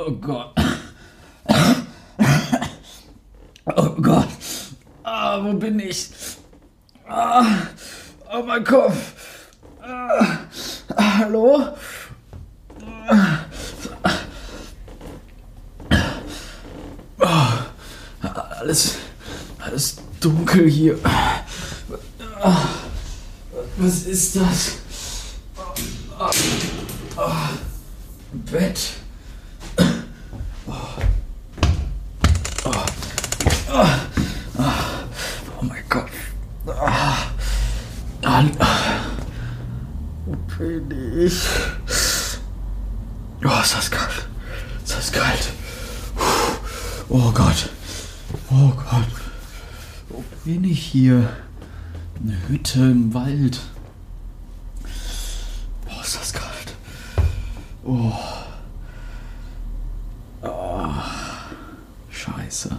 Oh Gott. Oh Gott. Ah, wo bin ich? Ah, oh mein Kopf. Ah, hallo? Ah, alles, alles dunkel hier. Ah, was ist das? Ah, ah, Bett. Oh mein Gott. Ah. Ah. Wo bin ich? Oh, ist das kalt. Ist das kalt. Puh. Oh Gott. Oh Gott. Wo bin ich hier? Eine Hütte im Wald. Boah, ist das kalt. Oh. Oh. Scheiße.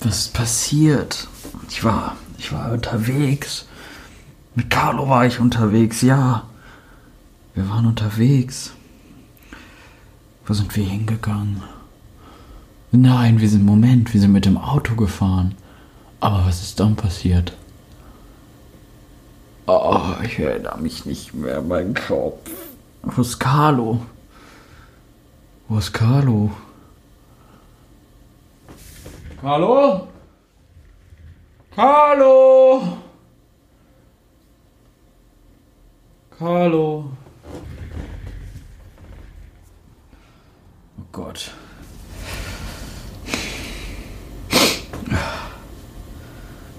Was ist passiert? Ich war, ich war unterwegs. Mit Carlo war ich unterwegs, ja. Wir waren unterwegs. Wo sind wir hingegangen? Nein, wir sind, Moment, wir sind mit dem Auto gefahren. Aber was ist dann passiert? Oh, ich erinnere mich nicht mehr, mein Kopf. Wo ist Carlo? Wo ist Carlo? Carlo? Carlo? Carlo? Oh Gott.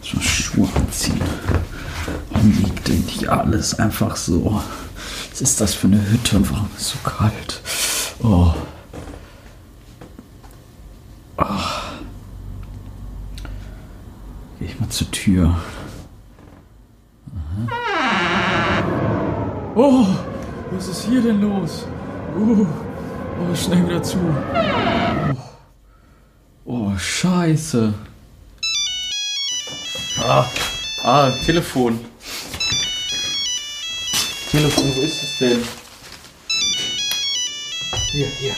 Muss Schuhe anziehen. Warum liegt denn hier alles einfach so? Was ist das für eine Hütte und warum ist es so kalt? Oh. Gehe ich mal zur Tür. Aha. Oh, was ist hier denn los? Uh, oh, schnell wieder zu. Oh, oh scheiße. Ah, ah, Telefon. Telefon, wo ist es denn? Hier, hier.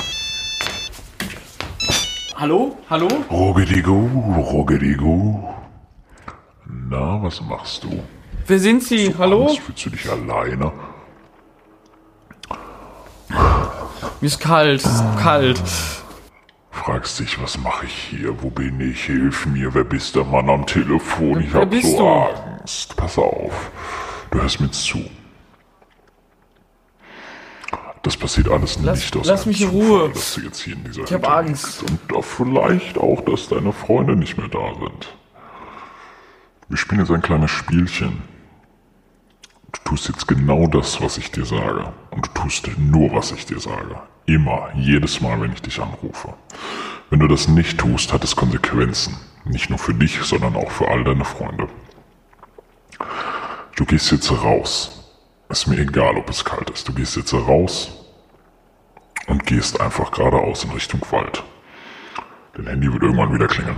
Hallo? Hallo? Rogedigo, Rogedigo. Na, was machst du? Wer sind Sie? Hallo? Angst, fühlst du dich alleine? Mir ist kalt, es ist kalt. Fragst dich, was mache ich hier? Wo bin ich? Hilf mir. Wer bist der Mann am Telefon? Ich Wer hab bist so du? Angst. Pass auf. Du hörst mir zu. Das passiert alles Lass- nicht aus lass mich in Zufall, Ruhe. dass du jetzt hier in dieser Ich hab Hütte Angst. Und vielleicht auch, dass deine Freunde nicht mehr da sind. Wir spielen jetzt ein kleines Spielchen. Du tust jetzt genau das, was ich dir sage. Und du tust nur, was ich dir sage. Immer, jedes Mal, wenn ich dich anrufe. Wenn du das nicht tust, hat es Konsequenzen. Nicht nur für dich, sondern auch für all deine Freunde. Du gehst jetzt raus. Ist mir egal, ob es kalt ist. Du gehst jetzt raus und gehst einfach geradeaus in Richtung Wald. Dein Handy wird irgendwann wieder klingeln.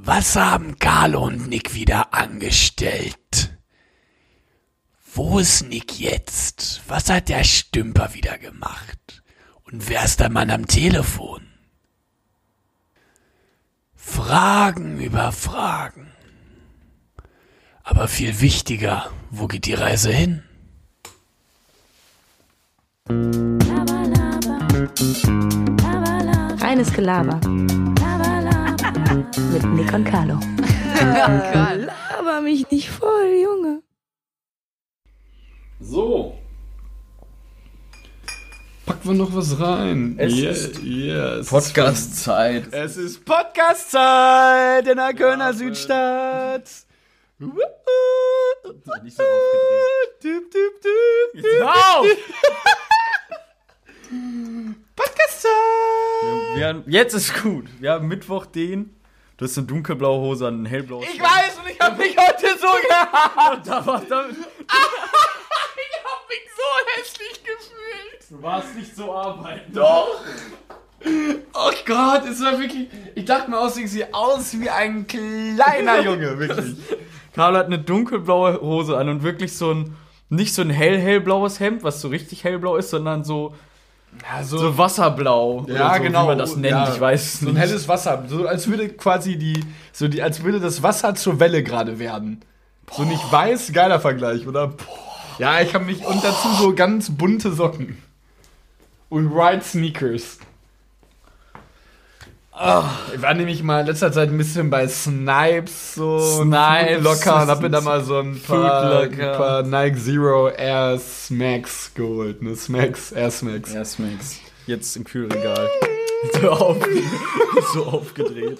Was haben Carlo und Nick wieder angestellt? Wo ist Nick jetzt? Was hat der Stümper wieder gemacht? Und wer ist der Mann am Telefon? Fragen über Fragen. Aber viel wichtiger, wo geht die Reise hin? Reines Gelaber. Mit Nick und Carlo. Laber mich nicht voll, Junge. So. Packen wir noch was rein. Es Yeah, ist yeah, es Podcast-Zeit. Es ist Podcast-Zeit in der Kölner Südstadt. Nicht so aufgedreht. Auf! Podcast-Zeit. Jetzt ist gut. Wir haben Mittwoch den. Du hast eine dunkelblaue Hose an, ein hellblaues. Ich weiß und ich hab mich heute so gehabt. Da war, da, Ich hab mich so hässlich gefühlt. du warst nicht so arbeiten. Doch. Oh Gott, es war wirklich. Ich dachte mir aus, ich sehe aus wie ein kleiner Junge, wirklich. Carlo hat eine dunkelblaue Hose an und wirklich so ein, nicht so ein hell, hellblaues Hemd, was so richtig hellblau ist, sondern so, Ja, so, so Wasserblau. ja, so, genau. Wie man das nennt, ja, ich weiß es So ein nicht. helles Wasser. So als würde quasi die. So die, als würde das Wasser zur Welle gerade werden. So nicht weiß, geiler Vergleich, oder? Ja, ich habe mich. Und dazu so ganz bunte Socken. Und White Sneakers. Ah, ich war nämlich mal in letzter Zeit ein bisschen bei Snipes so Snipes. locker und hab mir da mal so ein paar, ein paar Nike Zero Air Smacks geholt. Ne, Smacks, Air Smacks. Ja, Smacks. Jetzt im Kühlregal. so, auf, so aufgedreht.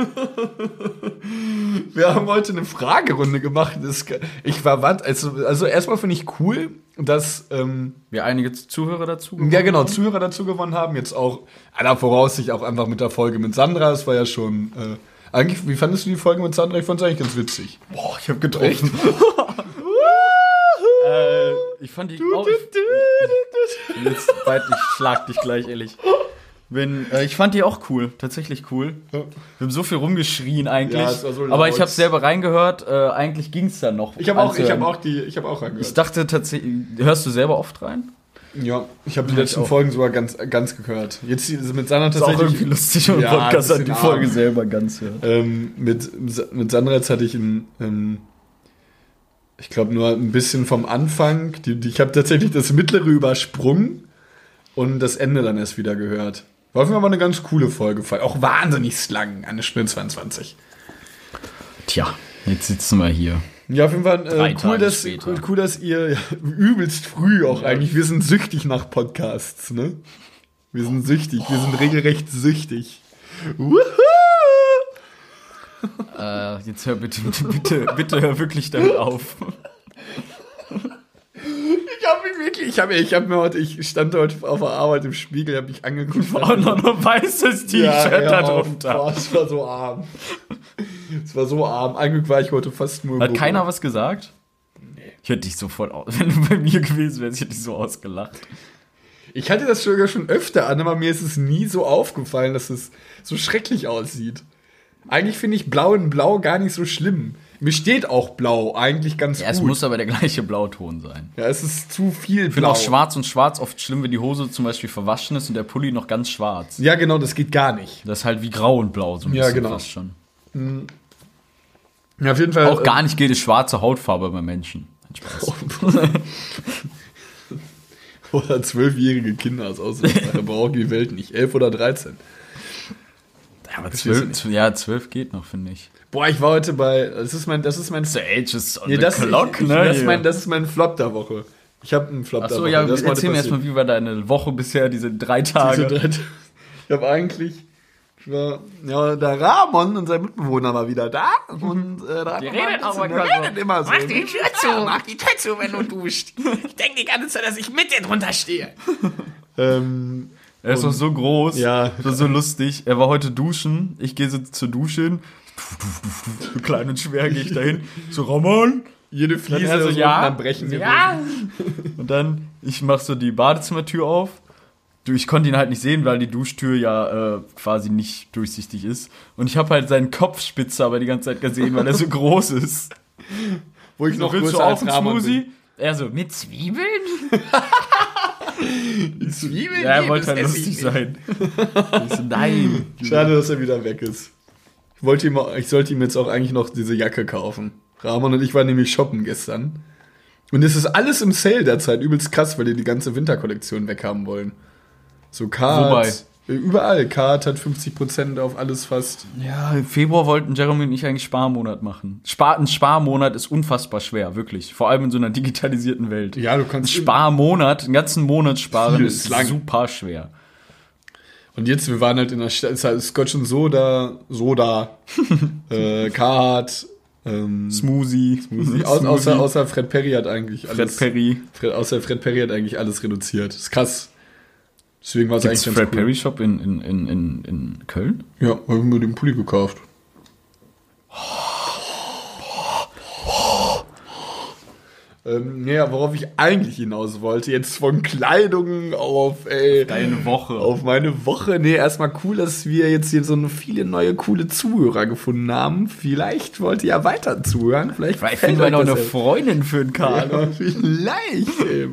Wir haben heute eine Fragerunde gemacht. Ich war was, also, also erstmal finde ich cool, dass ähm, Wir einige Zuhörer dazu. ja genau Zuhörer dazu gewonnen haben. Jetzt auch aller Voraussicht auch einfach mit der Folge mit Sandra. Es war ja schon äh, eigentlich. Wie fandest du die Folge mit Sandra? Ich fand es eigentlich ganz witzig. Boah, ich hab getroffen. äh, ich fand die auch. Jetzt bald, ich schlag dich gleich, ehrlich. Wenn, äh, ich fand die auch cool, tatsächlich cool. Wir haben so viel rumgeschrien eigentlich. Ja, es war so laut. aber ich habe selber reingehört. Äh, eigentlich ging's dann noch. Ich habe auch, ich habe auch die, ich habe auch Ich reingehört. dachte tatsächlich, hörst du selber oft rein? Ja, ich habe die Ja, letzten ich. Folgen sogar ganz, ganz gehört. Jetzt mit Sandra Das ist auch tatsächlich. irgendwie lustig, wenn Ja, Podcast hat, die Folge arm. selber ganz hört. Ähm, mit, mit Sandra jetzt hatte ich ein, ähm, ich glaube nur ein bisschen vom Anfang. Die, die, ich habe tatsächlich das mittlere übersprungen und das Ende dann erst wieder gehört. War auf jeden Fall eine ganz coole Folge. Auch wahnsinnig lang, eine Stunde 22. Tja, jetzt sitzen wir hier. Ja, auf jeden Fall äh, cool, dass, cool, dass ihr ja, übelst früh auch eigentlich. Wir sind süchtig nach Podcasts, ne? Wir sind süchtig, wir sind regelrecht süchtig. Wuhu! Äh, jetzt hör bitte, bitte, bitte, bitte hör wirklich damit auf. Ich habe mich wirklich, ich habe ich hab mir heute, ich stand heute auf der Arbeit im Spiegel, habe mich angeguckt. Auch noch ein weißes T-Shirt hör da auf. drunter. Boah, es war so arm. Es war so arm. Eigentlich war ich heute fast nur. Hat Büro. keiner was gesagt? Ich hätte dich sofort, aus wenn du bei mir gewesen wärst, ich hätte dich so ausgelacht. Ich hatte das sogar schon öfter an, aber mir ist es nie so aufgefallen, dass es so schrecklich aussieht. Eigentlich finde ich Blau in Blau gar nicht so schlimm. Mir steht auch Blau eigentlich ganz Ja, gut. es muss aber der gleiche Blauton sein. ja, es ist zu viel Ich finde Blau. auch schwarz und schwarz oft schlimm, wenn die Hose zum Beispiel verwaschen ist und der Pulli noch ganz schwarz. Ja, genau, das geht gar nicht. Das ist halt wie grau und blau, so ein Ja, bisschen genau. fast schon. Ja, auf jeden Fall. Auch gar nicht gilt es schwarze Hautfarbe bei Menschen. Spaß. Oder zwölfjährige Kinder aus Ausland brauchen die Welt nicht. Elf oder 13. Ja, aber zwölf, ja, zwölf geht noch, finde ich. Boah, ich war heute bei. Das ist mein. Das ist mein. The age is on Nee, the das, clock, ich, ne? das, ist mein, das ist mein Flop der Woche. Ich habe einen Flop der Achso, Woche. ja, das ist heute erzähl mir erstmal, wie war deine Woche bisher, diese drei Tage? Diese drei- Ich habe eigentlich. Ich war, ja, der Ramon und sein Mitbewohner war wieder da. Und äh, da die redet auch der manchmal so. redet immer so. Mach die Tür zu, mach die Tür zu, wenn du duscht. Ich denke die ganze Zeit, dass ich mit dir drunter stehe. Ähm, Er ist doch so groß, Ja. das war so lustig. Er war heute duschen, ich gehe so zur Dusche hin, so klein und schwer gehe ich dahin, so Ramon. jede Dann Fliese er so, ja, am Brechen ja. Und dann, ich mach so die Badezimmertür auf. Du, ich konnte ihn halt nicht sehen, weil die Duschtür ja äh, quasi nicht durchsichtig ist. Und ich habe halt seinen Kopfspitze aber die ganze Zeit gesehen, weil er so groß ist. Wo ich So, noch willst du größer auch als einen Ramon Smoothie? Er so, mit Zwiebeln? bin. Zwiebeln? Ja, er wollte halt lustig sein. Ich so, nein. Schade, dass er wieder weg ist. Ich wollte ihm, ich sollte ihm jetzt auch eigentlich noch diese Jacke kaufen. Ramon und ich waren nämlich shoppen gestern. Und es ist alles im Sale derzeit übelst krass, weil die die ganze Winterkollektion weghaben wollen. So Card. Wobei? Überall. Card hat 50% auf alles fast. Ja, im Februar wollten Jeremy und ich eigentlich Sparmonat machen. Spar ein Sparmonat ist unfassbar schwer, wirklich. Vor allem in so einer digitalisierten Welt. Ja, du Ein kannst. Sparmonat, einen ganzen Monat sparen, ist lang. super schwer. Und jetzt, wir waren halt in der Stadt, es ist halt Scotch und Soda, Soda, äh, Card, ähm, Smoothie. Smoothie. Au, außer, außer Fred Perry hat eigentlich Fred alles. Perry. Fred, außer Fred Perry hat eigentlich alles reduziert. ist krass. Deswegen war es eigentlich Fred ganz cool. Perry Shop in, in, in, in, in Köln? Ja, habe ich mir den Pulli gekauft. Ähm, ja, worauf ich eigentlich hinaus wollte, jetzt von Kleidung auf, ey, Deine Woche. auf meine Woche. Nee, erstmal cool, dass wir jetzt hier so viele neue coole Zuhörer gefunden haben. Vielleicht wollt ihr ja weiter zuhören. Vielleicht Vielleicht finden wir noch eine. Freundin für den Karl. Ja, vielleicht. ey.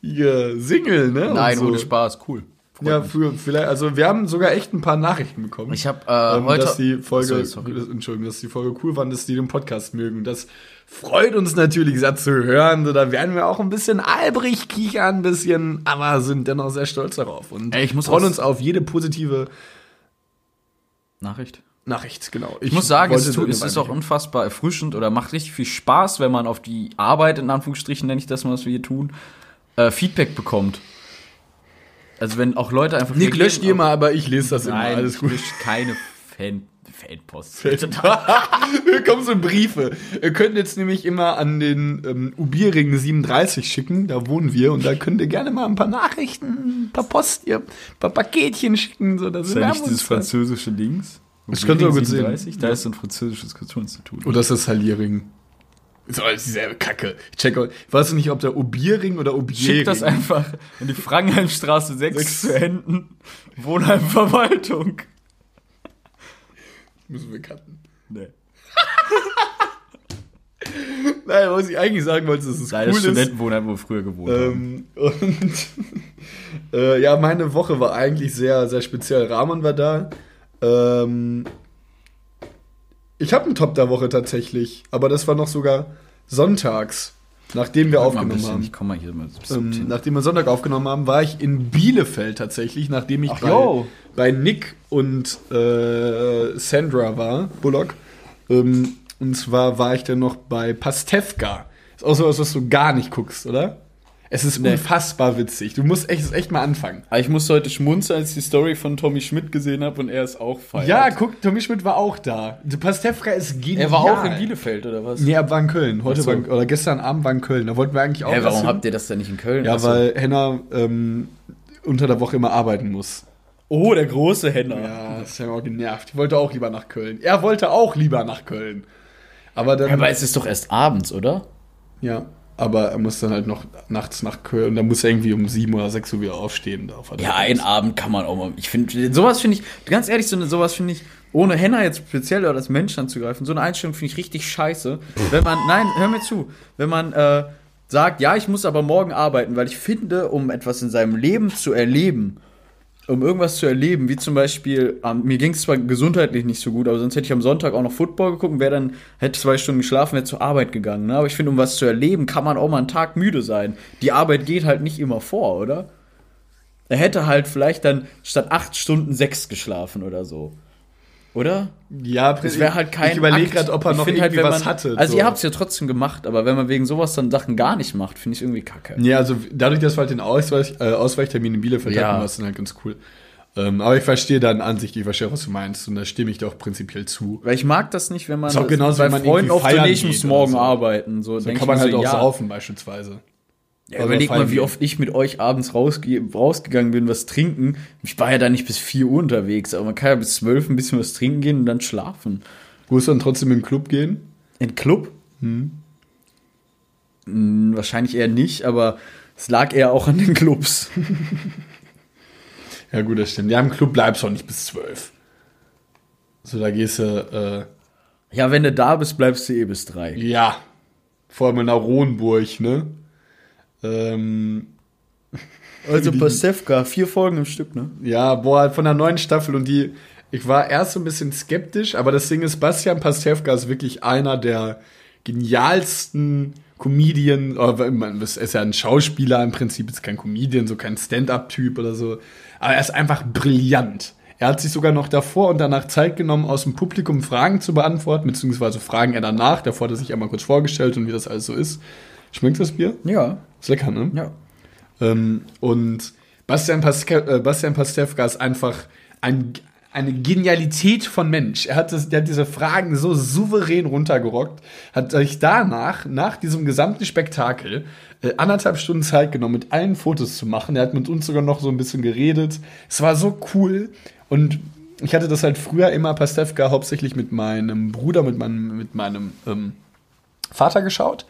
Hier, Single, ne? Nein, so. ohne Spaß, cool. Freut Ja, für, vielleicht, also wir haben sogar echt ein paar Nachrichten bekommen. Ich habe äh, ähm, heute dass die Folge, Sorry, sorry. Entschuldigung, dass die Folge cool waren, dass die den Podcast mögen. Das freut uns natürlich sehr zu hören. So, da werden wir auch ein bisschen albrig kichern, ein bisschen, aber sind dennoch sehr stolz darauf und Ey, ich muss freuen uns auf jede positive Nachricht. Nachricht, genau. Ich muss sagen, es, tut, es ist auch unfassbar erfrischend oder macht richtig viel Spaß, wenn man auf die Arbeit, in Anführungsstrichen nenne ich das mal, was wir hier tun, äh, Feedback bekommt. Also wenn auch Leute einfach Nick löscht auf- immer, aber ich lese das immer. Nein, Alles gut. ich lösche keine Fan, Fanpost. Wir kommen so Briefe. Ihr könnt jetzt nämlich immer an den ähm, Ubierring 37 schicken, da wohnen wir, und da könnt ihr gerne mal ein paar Nachrichten, ein paar Post, ihr, ein paar Paketchen schicken. So, das Ist ja nicht dieses französische Dings? Das könnt ihr gut sehen. 37, Da ist so ein französisches Kulturinstitut. Oder ist das Halliering? Ist alles dieselbe Kacke. Ich check, ich weiß nicht, ob der Ubierring oder Ubierring. Schick das einfach in die Frankenheimstraße 6 zu Enden. Wohnheimverwaltung. Müssen wir cutten. Nee. Nein, was ich eigentlich sagen wollte, ist, dass es Nein, cool das ist. Studentenwohnheim, wo wir früher gewohnt haben. Ähm, und äh, ja, meine Woche war eigentlich sehr, sehr speziell. Ramon war da. Ähm, ich habe einen Top der Woche tatsächlich, aber das war noch sogar sonntags, nachdem wir aufgenommen bisschen, haben. Ich komm mal hier mal Ähm, nachdem wir Sonntag aufgenommen haben, war ich in Bielefeld tatsächlich, nachdem ich Ach, bei, bei Nick und äh, Sandra war, Bullock. Ähm, und zwar war ich dann noch bei Pastewka. Ist auch sowas, was du gar nicht guckst, oder? Es ist Nee. unfassbar witzig. Du musst echt, echt mal anfangen. Aber ich musste heute schmunzeln, als ich die Story von Tommy Schmidt gesehen habe und er ist auch feiert. Ja, guck, Tommy Schmidt war auch da. Die Pastewka ist genial. Er war auch in Bielefeld, oder was? Nee, er war in Köln. Heute so. war, oder gestern Abend war in Köln. Da wollten wir eigentlich auch was warum habt ihr das denn nicht in Köln? Ja, Ach so. weil Henna ähm, unter der Woche immer arbeiten muss. Oh, der große Henner. Ja, das hat mich auch genervt. Ich wollte auch lieber nach Köln. Er wollte auch lieber nach Köln. Aber dann. Aber es ist doch erst abends, oder? ja, aber er muss dann halt noch nachts nach Köln. Und dann muss er irgendwie um sieben oder sechs Uhr wieder aufstehen. Da Ja, einen Abend kann man auch mal. Ich finde, sowas finde ich, ganz ehrlich, so eine, sowas finde ich, ohne Henna jetzt speziell oder als Mensch anzugreifen, so eine Einstellung finde ich richtig scheiße. Wenn man, nein, hör mir zu, wenn man äh, sagt, ja, ich muss aber morgen arbeiten, weil ich finde, um etwas in seinem Leben zu erleben, um irgendwas zu erleben, wie zum Beispiel, ähm, mir ging es zwar gesundheitlich nicht so gut, aber sonst hätte ich am Sonntag auch noch Football geguckt wäre dann, hätte zwei Stunden geschlafen, wäre zur Arbeit gegangen. Ne? Aber ich finde, um was zu erleben, kann man auch mal einen Tag müde sein. Die Arbeit geht halt nicht immer vor, oder? Er hätte halt vielleicht dann statt acht Stunden sechs geschlafen oder so. Oder? Ja, Das wäre halt kein. Ich überlege gerade, ob er noch find irgendwie was man, hatte. Also, so. ihr habt es ja trotzdem gemacht, aber wenn man wegen sowas dann Sachen gar nicht macht, finde ich irgendwie kacke. Ja, also dadurch, dass wir halt den Ausweich, äh, Ausweichtermin in Bielefeld Ja. hatten, war es dann halt ganz cool. Ähm, aber ich verstehe dann an sich, ich verstehe, was du meinst. Und da stimme ich doch prinzipiell zu. Weil ich mag das nicht, wenn man Ist auch genauso, bei wenn man Freunden auf ich muss geht morgen so. arbeiten. So, denk kann man halt mir auch so, ja, saufen beispielsweise. Ja, überleg mal, wie oft ich mit euch abends rausge rausgegangen bin, was trinken. Ich war ja da nicht bis 4 Uhr unterwegs, aber man kann ja bis 12 ein bisschen was trinken gehen und dann schlafen. Musst du dann trotzdem in den Club gehen? In Club? Hm, wahrscheinlich eher nicht, aber es lag eher auch an den Clubs. Ja, gut, das stimmt. Ja, im Club bleibst du auch nicht bis zwölf. So, da gehst du, Ja, wenn du da bist, bleibst du eh bis 3. äh, ja, vor allem in der Rohnburg, ne? Ähm, Also Pastewka, vier Folgen im Stück, ne? ja, boah, von der neuen Staffel und die, ich war erst so ein bisschen skeptisch, aber das Ding ist, Bastian Pastewka ist wirklich einer der genialsten Comedian, das ist ja ein Schauspieler im Prinzip, ist kein Comedian, so kein Stand-up-Typ oder so, aber er ist einfach brillant. Er hat sich sogar noch davor und danach Zeit genommen, aus dem Publikum Fragen zu beantworten, beziehungsweise Fragen er danach. Davor hat er sich einmal kurz vorgestellt und wie das alles so ist. Schmeckt das Bier? Ja, Ist lecker, ne? ja. Ähm, und Bastian, Paske äh, Bastian Pastewka ist einfach ein, eine Genialität von Mensch. Er hat, das, der hat diese Fragen so souverän runtergerockt, hat sich danach, nach diesem gesamten Spektakel, äh, anderthalb Stunden Zeit genommen, mit allen Fotos zu machen. Er hat mit uns sogar noch so ein bisschen geredet. Es war so cool. Und ich hatte das halt früher immer Pastewka hauptsächlich mit meinem Bruder, mit meinem, mit meinem ähm, Vater geschaut.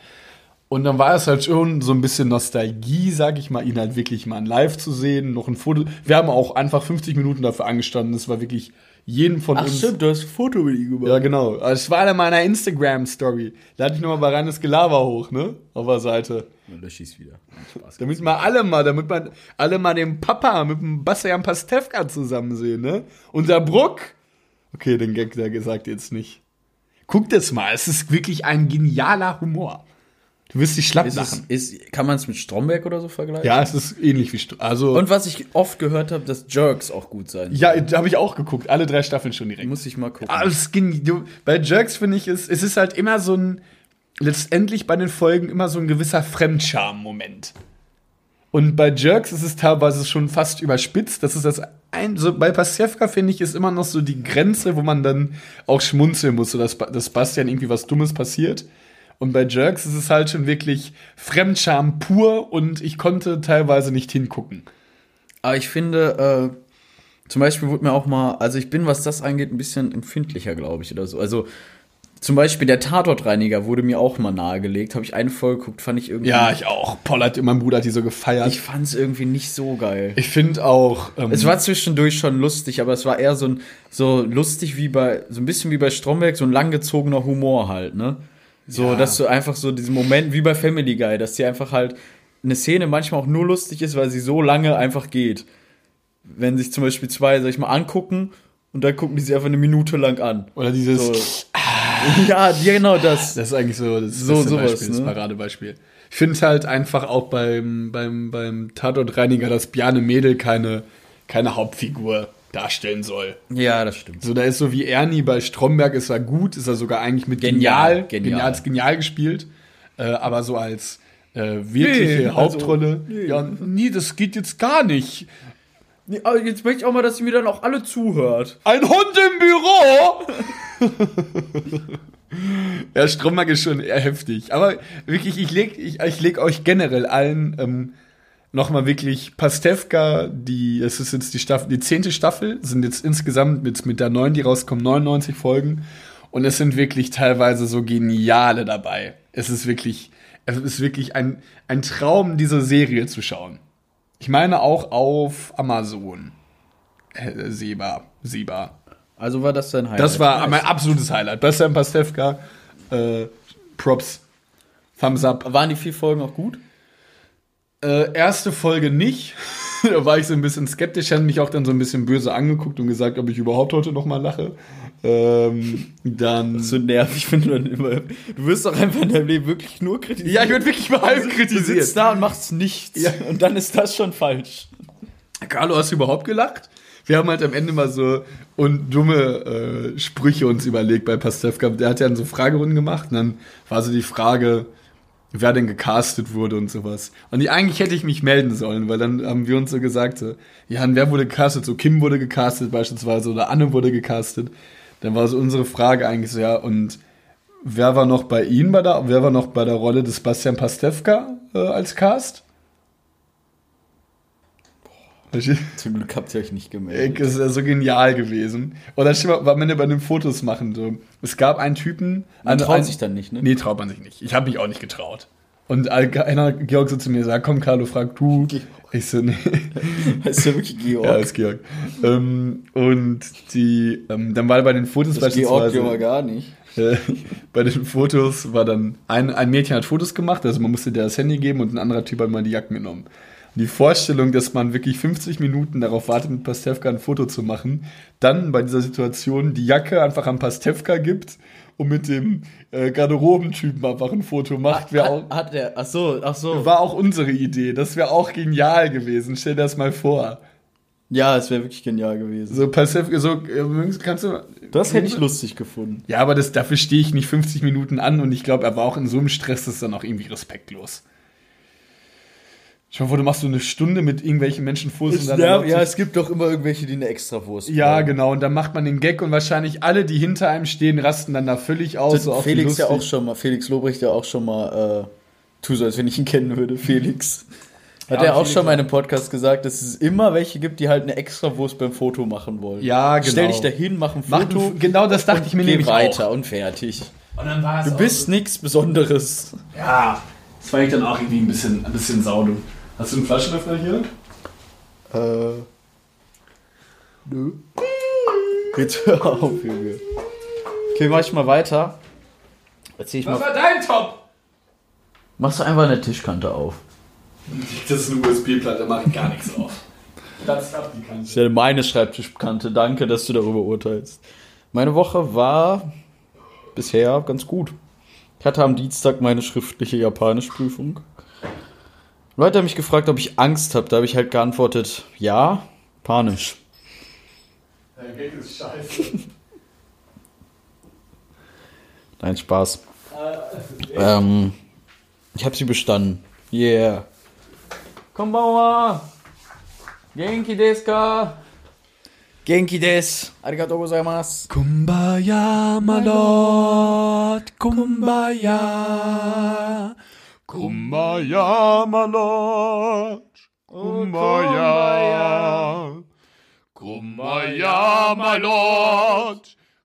Und dann war es halt schon so ein bisschen Nostalgie, sag ich mal, ihn halt wirklich mal in live zu sehen, noch ein Foto. Wir haben auch einfach 50 Minuten dafür angestanden. Es war wirklich jedem von uns. du hast ein Foto mit ihm gemacht. Ja, genau. Also, Es war in meiner Instagram-Story. Da hatte ich nochmal bei reines Gelaber hoch, ne? Auf der Seite. Und das schießt wieder. Spaß. Damit mal alle mal, damit man alle mal den Papa mit dem Bastian Pastewka zusammen sehen, ne? Unser Bruck. Okay, den Gag, der gesagt jetzt nicht. Guck das mal, es ist wirklich ein genialer Humor. Du wirst dich schlapp Ist es, lachen. ist, kann man es mit Stromberg oder so vergleichen? Ja, es ist ähnlich wie, Stu- also, Und was ich oft gehört habe, dass Jerks auch gut sein. ja, da habe ich auch geguckt, alle drei Staffeln schon direkt. Muss ich mal gucken. Ah, es ging, du, bei Jerks finde ich, es, es ist halt immer so ein, letztendlich bei den Folgen immer so ein gewisser Fremdscham-Moment. Und bei Jerks ist es teilweise schon fast überspitzt. Das ist das ein, so bei Pastewka finde ich, ist immer noch so die Grenze, wo man dann auch schmunzeln muss, so dass, Ba- dass Bastian irgendwie was Dummes passiert. Und bei Jerks ist es halt schon wirklich Fremdscham pur und ich konnte teilweise nicht hingucken. Aber ich finde, äh, zum Beispiel wurde mir auch mal, also ich bin, was das angeht, ein bisschen empfindlicher, glaube ich, oder so. Also zum Beispiel der Tatortreiniger wurde mir auch mal nahegelegt. Habe ich eine Folge geguckt, fand ich irgendwie. Ja, ich auch. Paul hat, mein Bruder hat die so gefeiert. ich fand es irgendwie nicht so geil. Ich finde auch. Ähm, Es war zwischendurch schon lustig, aber es war eher so ein so lustig wie bei so ein bisschen wie bei Stromberg, so ein langgezogener Humor halt, ne? So, Ja. dass du einfach so diesen Moment wie bei Family Guy, dass die einfach halt eine Szene manchmal auch nur lustig ist, weil sie so lange einfach geht. Wenn sich zum Beispiel zwei, sag ich mal, angucken und dann gucken die sich einfach eine Minute lang an. oder dieses. So. ja, genau das. Das ist eigentlich so das So, sowas, Beispiel, das ne? Paradebeispiel. Ich finde halt einfach auch beim, beim, beim Tatortreiniger, dass Bjarne Mädel keine, keine Hauptfigur darstellen soll. Ja, das stimmt. So, da ist so wie Ernie bei Stromberg, ist er gut, ist er sogar eigentlich mit genial, Genial, genial, genial. genial, gespielt, äh, aber so als äh, wirkliche Nee, also, Hauptrolle, nee. ja, nee, das geht jetzt gar nicht. Nee, aber jetzt möchte ich auch mal, dass ihr mir dann auch alle zuhört. Ein Hund im Büro! ja, Stromberg ist schon eher heftig. Aber wirklich, ich leg, ich, ich leg euch generell allen ähm, nochmal wirklich Pastewka, die, es ist jetzt die Staffel, die zehnte Staffel, sind jetzt insgesamt mit, mit der neuen, die rauskommen, 99 Folgen. Und es sind wirklich teilweise so geniale dabei. Es ist wirklich, es ist wirklich ein, ein Traum, diese Serie zu schauen. Ich meine auch auf Amazon. Äh, Seba, Seba. Also war das dein Highlight? Das war mein absolutes Highlight. Bastian Pastewka, äh, Props, Thumbs up. Waren die vier Folgen auch gut? Äh, erste Folge nicht. da war ich so ein bisschen skeptisch, hat mich auch dann so ein bisschen böse angeguckt und gesagt, ob ich überhaupt heute noch mal lache. Ähm, dann. so nervig, wenn du dann immer. Du wirst doch einfach in deinem Leben wirklich nur kritisiert. ja, ich würde wirklich mal halb Du kritisiert. sitzt da und machst nichts. Ja. Und dann ist das schon falsch. Carlo, hast du überhaupt gelacht? Wir haben halt am Ende mal so und dumme äh, Sprüche uns überlegt bei Pastewka. Der hat ja dann so Fragerunden gemacht und dann war so die Frage, wer denn gecastet wurde und sowas. Und die, eigentlich hätte ich mich melden sollen, weil dann haben wir uns so gesagt, so, ja, wer wurde gecastet? So Kim wurde gecastet beispielsweise oder Anne wurde gecastet. Dann war so unsere Frage eigentlich so, ja, und wer war noch bei Ihnen bei der, wer war noch bei der Rolle des Bastian Pastewka äh, als Cast? Zum Glück habt ihr euch nicht gemeldet. Das ist ja so genial gewesen. Oder stell mal, wenn wir bei den Fotos machen, so. Es gab einen Typen. Man einen- traut einen- sich dann nicht, ne? Nee, traut man sich nicht. Ich habe mich auch nicht getraut. Und einer, Georg so zu mir sagt, komm, Carlo, frag du. Ich so, nee. Heißt ja wirklich Georg. Ja, ist Georg. Ähm, und die, ähm, dann war bei den Fotos das Georg beispielsweise. aber gar nicht. Äh, bei den Fotos war dann ein, ein Mädchen hat Fotos gemacht, also man musste dir das Handy geben und ein anderer Typ hat mal die Jacken genommen. Die Vorstellung, dass man wirklich 50 Minuten darauf wartet, mit Pastewka ein Foto zu machen, dann bei dieser Situation die Jacke einfach an Pastewka gibt und mit dem äh, Garderobentypen einfach ein Foto macht, wäre auch, Hat, der. Ach so, ach so. war auch unsere Idee. Das wäre auch genial gewesen. Stell dir das mal vor. Ja, es wäre wirklich genial gewesen. So Pastewka, so, äh, kannst du. Das hätte ich lustig gefunden. Ja, aber das, dafür stehe ich nicht 50 Minuten an und ich glaube, er war auch in so einem Stress, das ist dann auch irgendwie respektlos. Schau vor, du machst so eine Stunde mit irgendwelchen Menschen Fuß und dann ja, sich- es gibt doch immer irgendwelche, die eine Extrawurst ja, wollen. genau. Und dann macht man den Gag und wahrscheinlich alle, die hinter einem stehen, rasten dann da völlig aus. so Felix ja auch schon mal, Felix Lobrecht ja auch schon mal, äh, tu so, als wenn ich ihn kennen würde, Felix. Hat Ja, er auch Felix schon mal in einem Podcast gesagt, dass es immer welche gibt, die halt eine Extrawurst beim Foto machen wollen. Ja, genau. Stell dich dahin, mach ein Mach Foto. ein F- genau das dachte ich mir geh nämlich weiter auch. und fertig. Und dann war es Du bist nichts Besonderes. Ja. Das fand ich dann auch irgendwie ein bisschen, ein bisschen saudu. Hast du einen Flaschenöffner hier? Äh. Nö. Jetzt hör auf, Junge. Okay, mach ich mal weiter. Erzähl ich Was mal. war dein Top? Machst du einfach eine Tischkante auf. Das ist eine USB-Platte, da mache ich gar nichts auf. Platz ab die Kante. Das ist ja meine Schreibtischkante. Danke, dass du darüber urteilst. Meine Woche war bisher ganz gut. Ich hatte am Dienstag meine schriftliche Japanischprüfung. Leute haben mich gefragt, ob ich Angst habe. Da habe ich halt geantwortet, ja, panisch. Der Gag ist scheiße. Nein, Spaß. Ähm, ich habe sie bestanden. Yeah. Konbanwa. Genki desu ka? Genki desu. Arigatou gozaimasu. Kumbaya, my lord, Kumbaya. Kumbaya, my lord. Kumbaya. Kumbaya, my lord.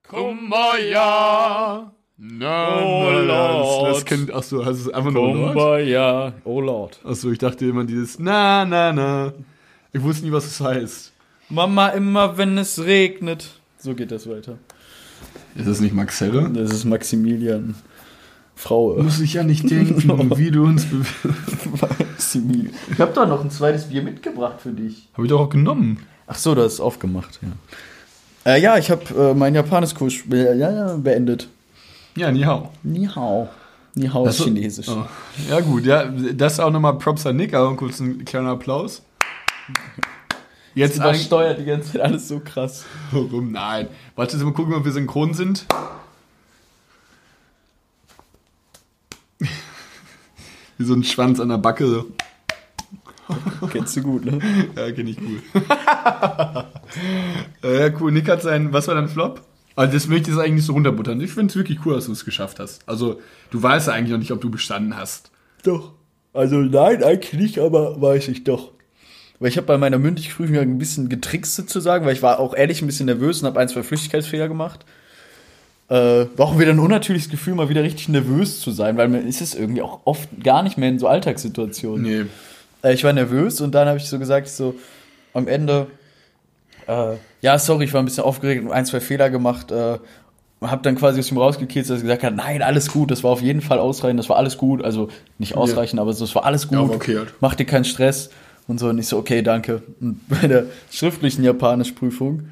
Kumbaya. Na, Oh, na, Lord. Das kennt, achso, du es einfach nur Lord? Kumbaya. Oh Lord. Achso, ich dachte immer dieses Na, na, na. Ich wusste nie, was es heißt. Mama immer, wenn es regnet. So geht das weiter. Ist das nicht Max Herre? Das ist Maximilian. Frau. Muss ich ja nicht denken, wie du uns be Maximilian. Ich habe da noch ein zweites Bier mitgebracht für dich. Hab ich doch auch genommen. Ach so, das ist aufgemacht, ja. Äh, ja, ich habe äh, meinen Japanischkurs be ja, ja, beendet. Ja, ni hao. Ni hao. Ni hao ist chinesisch. Oh. Ja, gut, ja, das auch nochmal Props an Nick, aber kurz ein kleiner Applaus. Jetzt Jetzt eigentlich. übersteuert die ganze Zeit alles so krass. Warum? Nein. Warte, mal gucken, ob wir synchron sind. Wie so ein Schwanz an der Backe. So. Kennst du gut, ne? Ja, kenn ich cool. Äh, ja, cool. Nick hat sein. Was war dein Flop? Also, das möchte ich jetzt eigentlich nicht so runterbuttern. Ich finde es wirklich cool, dass du es geschafft hast. Also, du weißt ja eigentlich noch nicht, ob du bestanden hast. Doch. Also nein, eigentlich nicht, aber weiß ich doch. Weil ich habe bei meiner mündlichen Prüfung ja ein bisschen getrickst sozusagen, weil ich war auch ehrlich ein bisschen nervös und habe ein, zwei Flüchtigkeitsfehler gemacht. Äh, war auch wieder ein unnatürliches Gefühl, mal wieder richtig nervös zu sein, weil man ist es irgendwie auch oft gar nicht mehr in so Alltagssituationen. Nee. Äh, ich war nervös und dann habe ich so gesagt, ich so am Ende, äh, ja, sorry, ich war ein bisschen aufgeregt und ein, zwei Fehler gemacht. Äh, habe dann quasi aus ihm rausgekehrt, dass er gesagt hat, nein, alles gut, das war auf jeden Fall ausreichend, das war alles gut. Also nicht ausreichend, aber so, es war alles gut. Ja, okay halt. Mach dir keinen Stress. Und so, und ich so, okay, danke. Und bei der schriftlichen Japanischprüfung,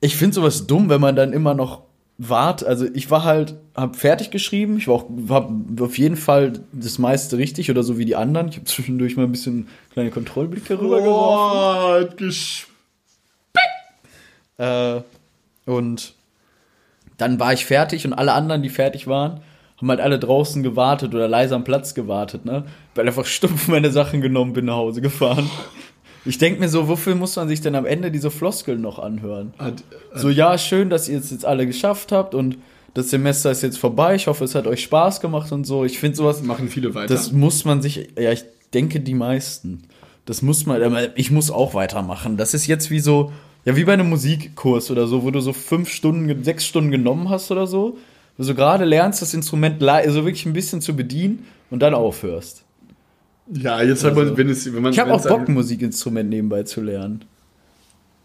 ich finde sowas dumm, wenn man dann immer noch wart. Also ich war halt, hab fertig geschrieben, ich war auch, hab auf jeden Fall das meiste richtig oder so wie die anderen. Ich habe zwischendurch mal ein bisschen kleine Kontrollblicke rübergeworfen. Oh, gesch Äh, und dann war ich fertig und alle anderen, die fertig waren, haben halt alle draußen gewartet oder leise am Platz gewartet, ne? Weil einfach stumpf meine Sachen genommen bin, nach Hause gefahren. Ich denke mir so, wofür muss man sich denn am Ende diese Floskeln noch anhören? hat, So, ja, schön, dass ihr es jetzt alle geschafft habt und das Semester ist jetzt vorbei. Ich hoffe, es hat euch Spaß gemacht und so. Ich finde sowas, machen viele weiter. das muss man sich, ja, ich denke die meisten. Das muss man, aber ich muss auch weitermachen. Das ist jetzt wie so, ja, wie bei einem Musikkurs oder so, wo du so fünf Stunden, sechs Stunden genommen hast oder so, wo du gerade lernst, das Instrument li- also wirklich ein bisschen zu bedienen und dann aufhörst. Ja, jetzt hat man, wenn es, wenn man. Ich habe auch Bock, ein Musikinstrument nebenbei zu lernen.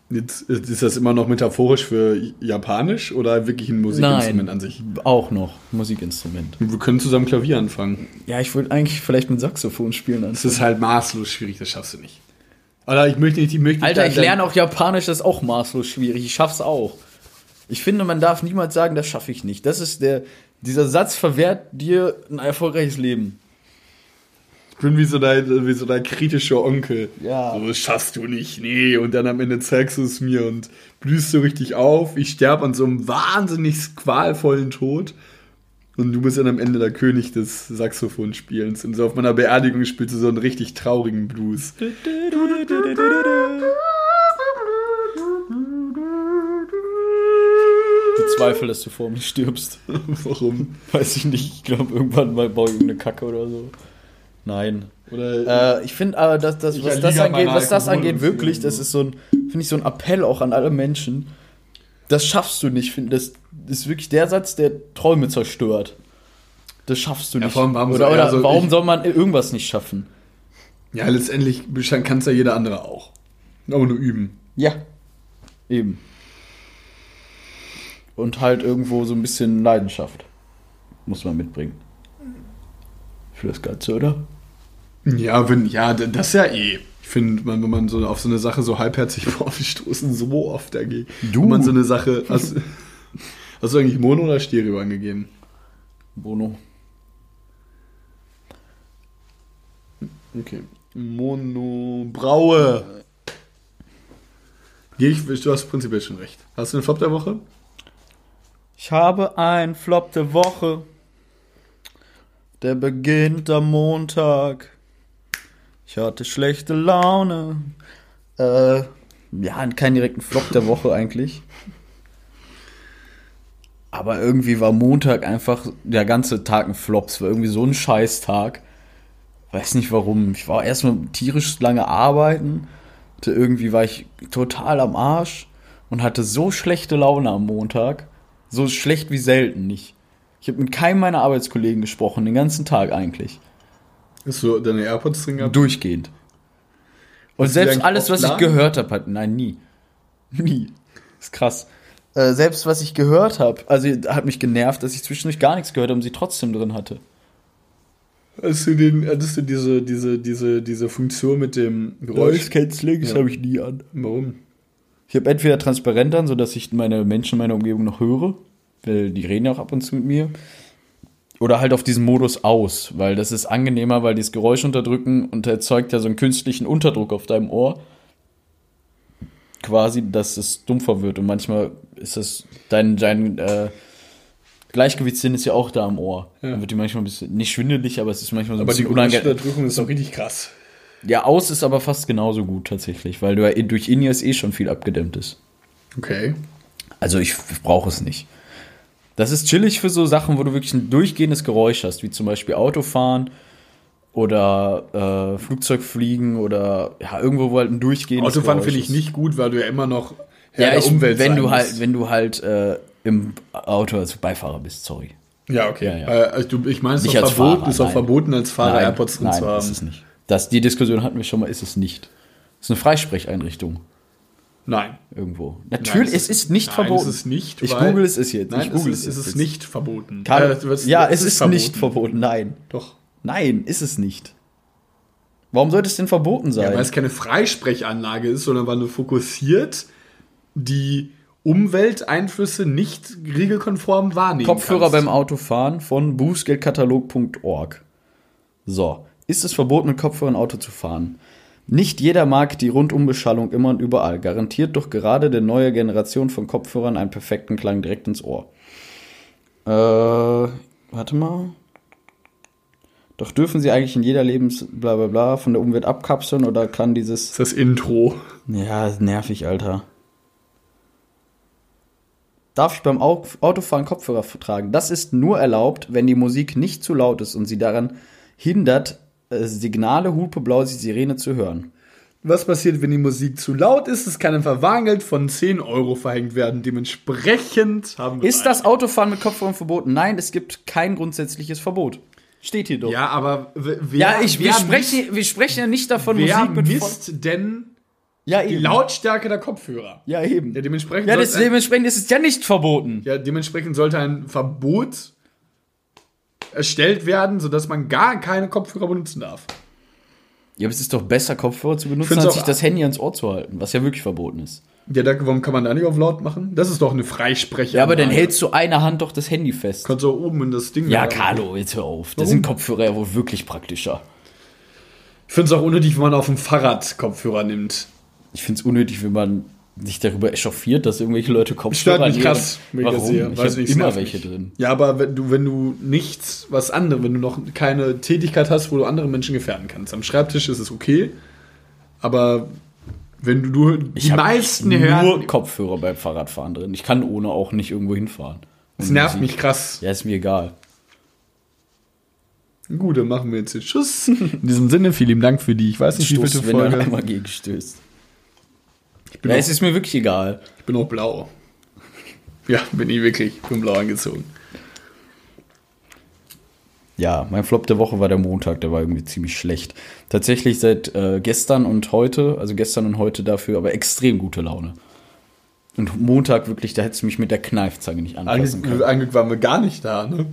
Jetzt, ist das immer noch metaphorisch für Japanisch oder wirklich ein Musikinstrument an sich? Auch noch Musikinstrument. Wir können zusammen Klavier anfangen. Ja, ich würde eigentlich vielleicht mit Saxophon spielen. Das ist halt maßlos schwierig, das schaffst du nicht. Oder ich möchte nicht, ich möchte Alter, ich lerne auch Japanisch, das ist auch maßlos schwierig. Ich schaff's auch. Ich finde, man darf niemals sagen, das schaffe ich nicht. Das ist der, dieser Satz verwehrt dir ein erfolgreiches Leben. Ich bin wie so dein, wie so dein kritischer Onkel. Ja. So, das schaffst du nicht, nee. Und dann am Ende zeigst du es mir und blühst du richtig auf. Ich sterbe an so einem wahnsinnig qualvollen Tod. Und du bist dann am Ende der König des Saxophonspielens. Und so auf meiner Beerdigung spielst du so einen richtig traurigen Blues. Ich bezweifle, dass du vor mir stirbst. Warum? Weiß ich nicht. Ich glaube, irgendwann mal baue ich irgendeine Kacke oder so. Nein. Oder Äh, ich finde aber, dass das, Ich was das an angeht, was das angeht, wirklich, das ist so ein, finde ich, so ein Appell auch an alle Menschen. Das schaffst du nicht. Das ist wirklich der Satz, der Träume zerstört. Das schaffst du Ja, nicht. allem, warum oder soll- oder also warum ich- soll man irgendwas nicht schaffen? Ja, letztendlich kann es ja jeder andere auch. Aber nur üben. Ja. Eben. Und halt irgendwo so ein bisschen Leidenschaft. Muss man mitbringen. Für das Ganze, oder? Ja, wenn, ja, das ist ja eh. Ich finde, man, wenn man so auf so eine Sache so halbherzig vor, wir stoßen so oft dagegen. Du. Wenn man so eine Sache. Hast, hast du eigentlich Mono oder Stereo angegeben? Bono. Okay. Mono. Braue. Ich, du hast prinzipiell schon recht. Hast du einen Flop der Woche? Ich habe einen Flop der Woche. Der beginnt am Montag. Ich hatte schlechte Laune. Äh, ja, keinen direkten Flop der Woche eigentlich. Aber irgendwie war Montag einfach der ganze Tag ein Flop. Es war irgendwie so ein Scheißtag. Weiß nicht warum. Ich war erstmal tierisch lange arbeiten. Hatte Irgendwie war ich total am Arsch und hatte so schlechte Laune am Montag. So schlecht wie selten nicht. Ich habe mit keinem meiner Arbeitskollegen gesprochen, den ganzen Tag eigentlich. Hast du deine AirPods drin gehabt? Durchgehend. Und Hast selbst alles, was ich gehört habe, hat. Nein, nie. Nie. Ist krass. Äh, selbst was ich gehört habe, also hat mich genervt, dass ich zwischendurch gar nichts gehört habe und sie trotzdem drin hatte. Hast du, den, hattest du diese, diese, diese, diese Funktion mit dem Geräusch? Canceling, Ja. habe ich nie an. Warum? Ich habe entweder transparent an, sodass ich meine Menschen in meiner Umgebung noch höre, weil die reden ja auch ab und zu mit mir. Oder halt auf diesen Modus aus, weil das ist angenehmer, weil dieses Geräusch unterdrücken und erzeugt ja so einen künstlichen Unterdruck auf deinem Ohr. Quasi, dass es dumpfer wird und manchmal ist das dein, dein äh, Gleichgewichtssinn ist ja auch da am Ohr. Ja. Dann wird die manchmal ein bisschen, nicht schwindelig, aber es ist manchmal so ein Aber die bisschen unangenehm. Unterdrückung ist doch richtig krass. Ja, aus ist aber fast genauso gut tatsächlich, weil du ja durch In-Ears eh schon viel abgedämmt ist. Okay. Also ich brauche es nicht. Das ist chillig für so Sachen, wo du wirklich ein durchgehendes Geräusch hast, wie zum Beispiel Autofahren oder äh, Flugzeugfliegen oder ja, irgendwo, wo halt ein durchgehendes Autofahren finde ich nicht gut, weil du ja immer noch Herr Ja, ich, Umwelt wenn du halt, wenn du halt äh, im Auto als Beifahrer bist, sorry. Ja, okay. Ja, ja. Äh, also ich meine, es ist auch ist auch nein. verboten, als Fahrer nein, AirPods drin nein, zu haben. ist es nicht. Das, die Diskussion hatten wir schon mal, ist es nicht. Es ist eine Freisprecheinrichtung Nein. irgendwo. Natürlich, Nein, es ist nicht nein, verboten. es ist nicht, Ich google es ist jetzt. Nein, ich google es ist, es ist jetzt. nicht verboten. Karl, Äh, was- ja, es ist, nicht verboten. Nein. Doch. Nein, ist es nicht. Warum sollte es denn verboten sein? Ja, weil es keine Freisprechanlage ist, sondern weil du fokussiert die Umwelteinflüsse nicht regelkonform wahrnehmen Kopfhörer kannst. beim Autofahren von bußgeldkatalog.org. So, ist es verboten, mit Kopfhörer im Auto zu fahren? Nicht jeder mag die Rundumbeschallung immer und überall. Garantiert doch gerade der neue Generation von Kopfhörern einen perfekten Klang direkt ins Ohr. Äh, warte mal. Doch dürfen sie eigentlich in jeder Lebens bla bla bla von der Umwelt abkapseln oder kann dieses Das ist das Intro. Ja, ist nervig, Alter. Darf ich beim Au- Autofahren Kopfhörer tragen? Das ist nur erlaubt, wenn die Musik nicht zu laut ist und sie daran hindert, Signale, Hupe, Blausi, Sirene zu hören. Was passiert, wenn die Musik zu laut ist? Es kann ein Verwarngeld von 10 Euro verhängt werden. Dementsprechend haben wir. Ist das Autofahren mit Kopfhörern verboten? Nein, es gibt kein grundsätzliches Verbot. Steht hier doch. Ja, aber wer, Ja, ich, wir, wer sprechen, wir sprechen ja nicht davon, wer Musik mit misst denn Ja, die. Lautstärke der Kopfhörer? Ja, eben. Ja, dementsprechend, Ja, das, dementsprechend ist es ja nicht verboten. ja, dementsprechend sollte ein Verbot erstellt werden, sodass man gar keine Kopfhörer benutzen darf. Ja, aber es ist doch besser, Kopfhörer zu benutzen, als sich das Handy ans Ohr zu halten, was ja wirklich verboten ist. Ja, da, warum kann man da nicht auf laut machen? Das ist doch eine Freisprecher. Ja, aber dann hältst du einer Hand doch das Handy fest. Kannst du auch oben in das Ding. Ja, da- Carlo, jetzt hör auf. Da sind Kopfhörer ja wohl wirklich praktischer. Ich finde es auch unnötig, wenn man auf dem Fahrrad Kopfhörer nimmt. Ich finde es unnötig, wenn man sich darüber echauffiert, dass irgendwelche Leute Kopfhörer Stört mich krass. das Warum? sehe. Ich Weiß nicht, immer welche mich. drin. Ja, aber wenn du, wenn du nichts, was anderes, wenn du noch keine Tätigkeit hast, wo du andere Menschen gefährden kannst. Am Schreibtisch ist es okay, aber wenn du, du die Ich hab meisten nur hören, Kopfhörer beim Fahrradfahren drin. Ich kann ohne auch nicht irgendwo hinfahren. das nervt Musik- mich krass. Ja, ist mir egal. Gut, dann machen wir jetzt den Schuss. In diesem Sinne, vielen Dank für die, ich weiß nicht, wie Stoß, viele wenn du Folge. einmal gegenstößt. Bin, Ja, auch, es ist mir wirklich egal. ich bin auch blau. Ja, bin ich wirklich. Ich bin blau angezogen. Ja, mein Flop der Woche war der Montag, der war irgendwie ziemlich schlecht. Tatsächlich seit äh, gestern und heute, also gestern und heute dafür, aber extrem gute Laune. Und Montag wirklich, da hättest du mich mit der Kneifzange nicht anfassen Eigentlich, können. eigentlich waren wir gar nicht da, ne?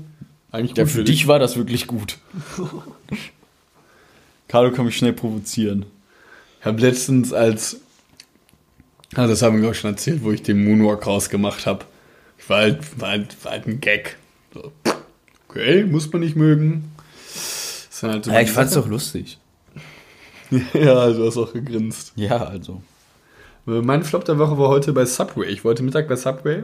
Eigentlich Ja, für dich war das wirklich gut. Carlo kann mich schnell provozieren. Ich habe letztens als, ah, das haben wir glaube ich schon erzählt, wo ich den Moonwalk rausgemacht habe. Ich war halt, war halt, war halt ein Gag. So, okay, muss man nicht mögen. Halt so Ja, ich fand's doch lustig. Ja, du hast auch gegrinst. Ja, also. Mein Flop der Woche war heute bei Subway. Ich wollte Mittag bei Subway.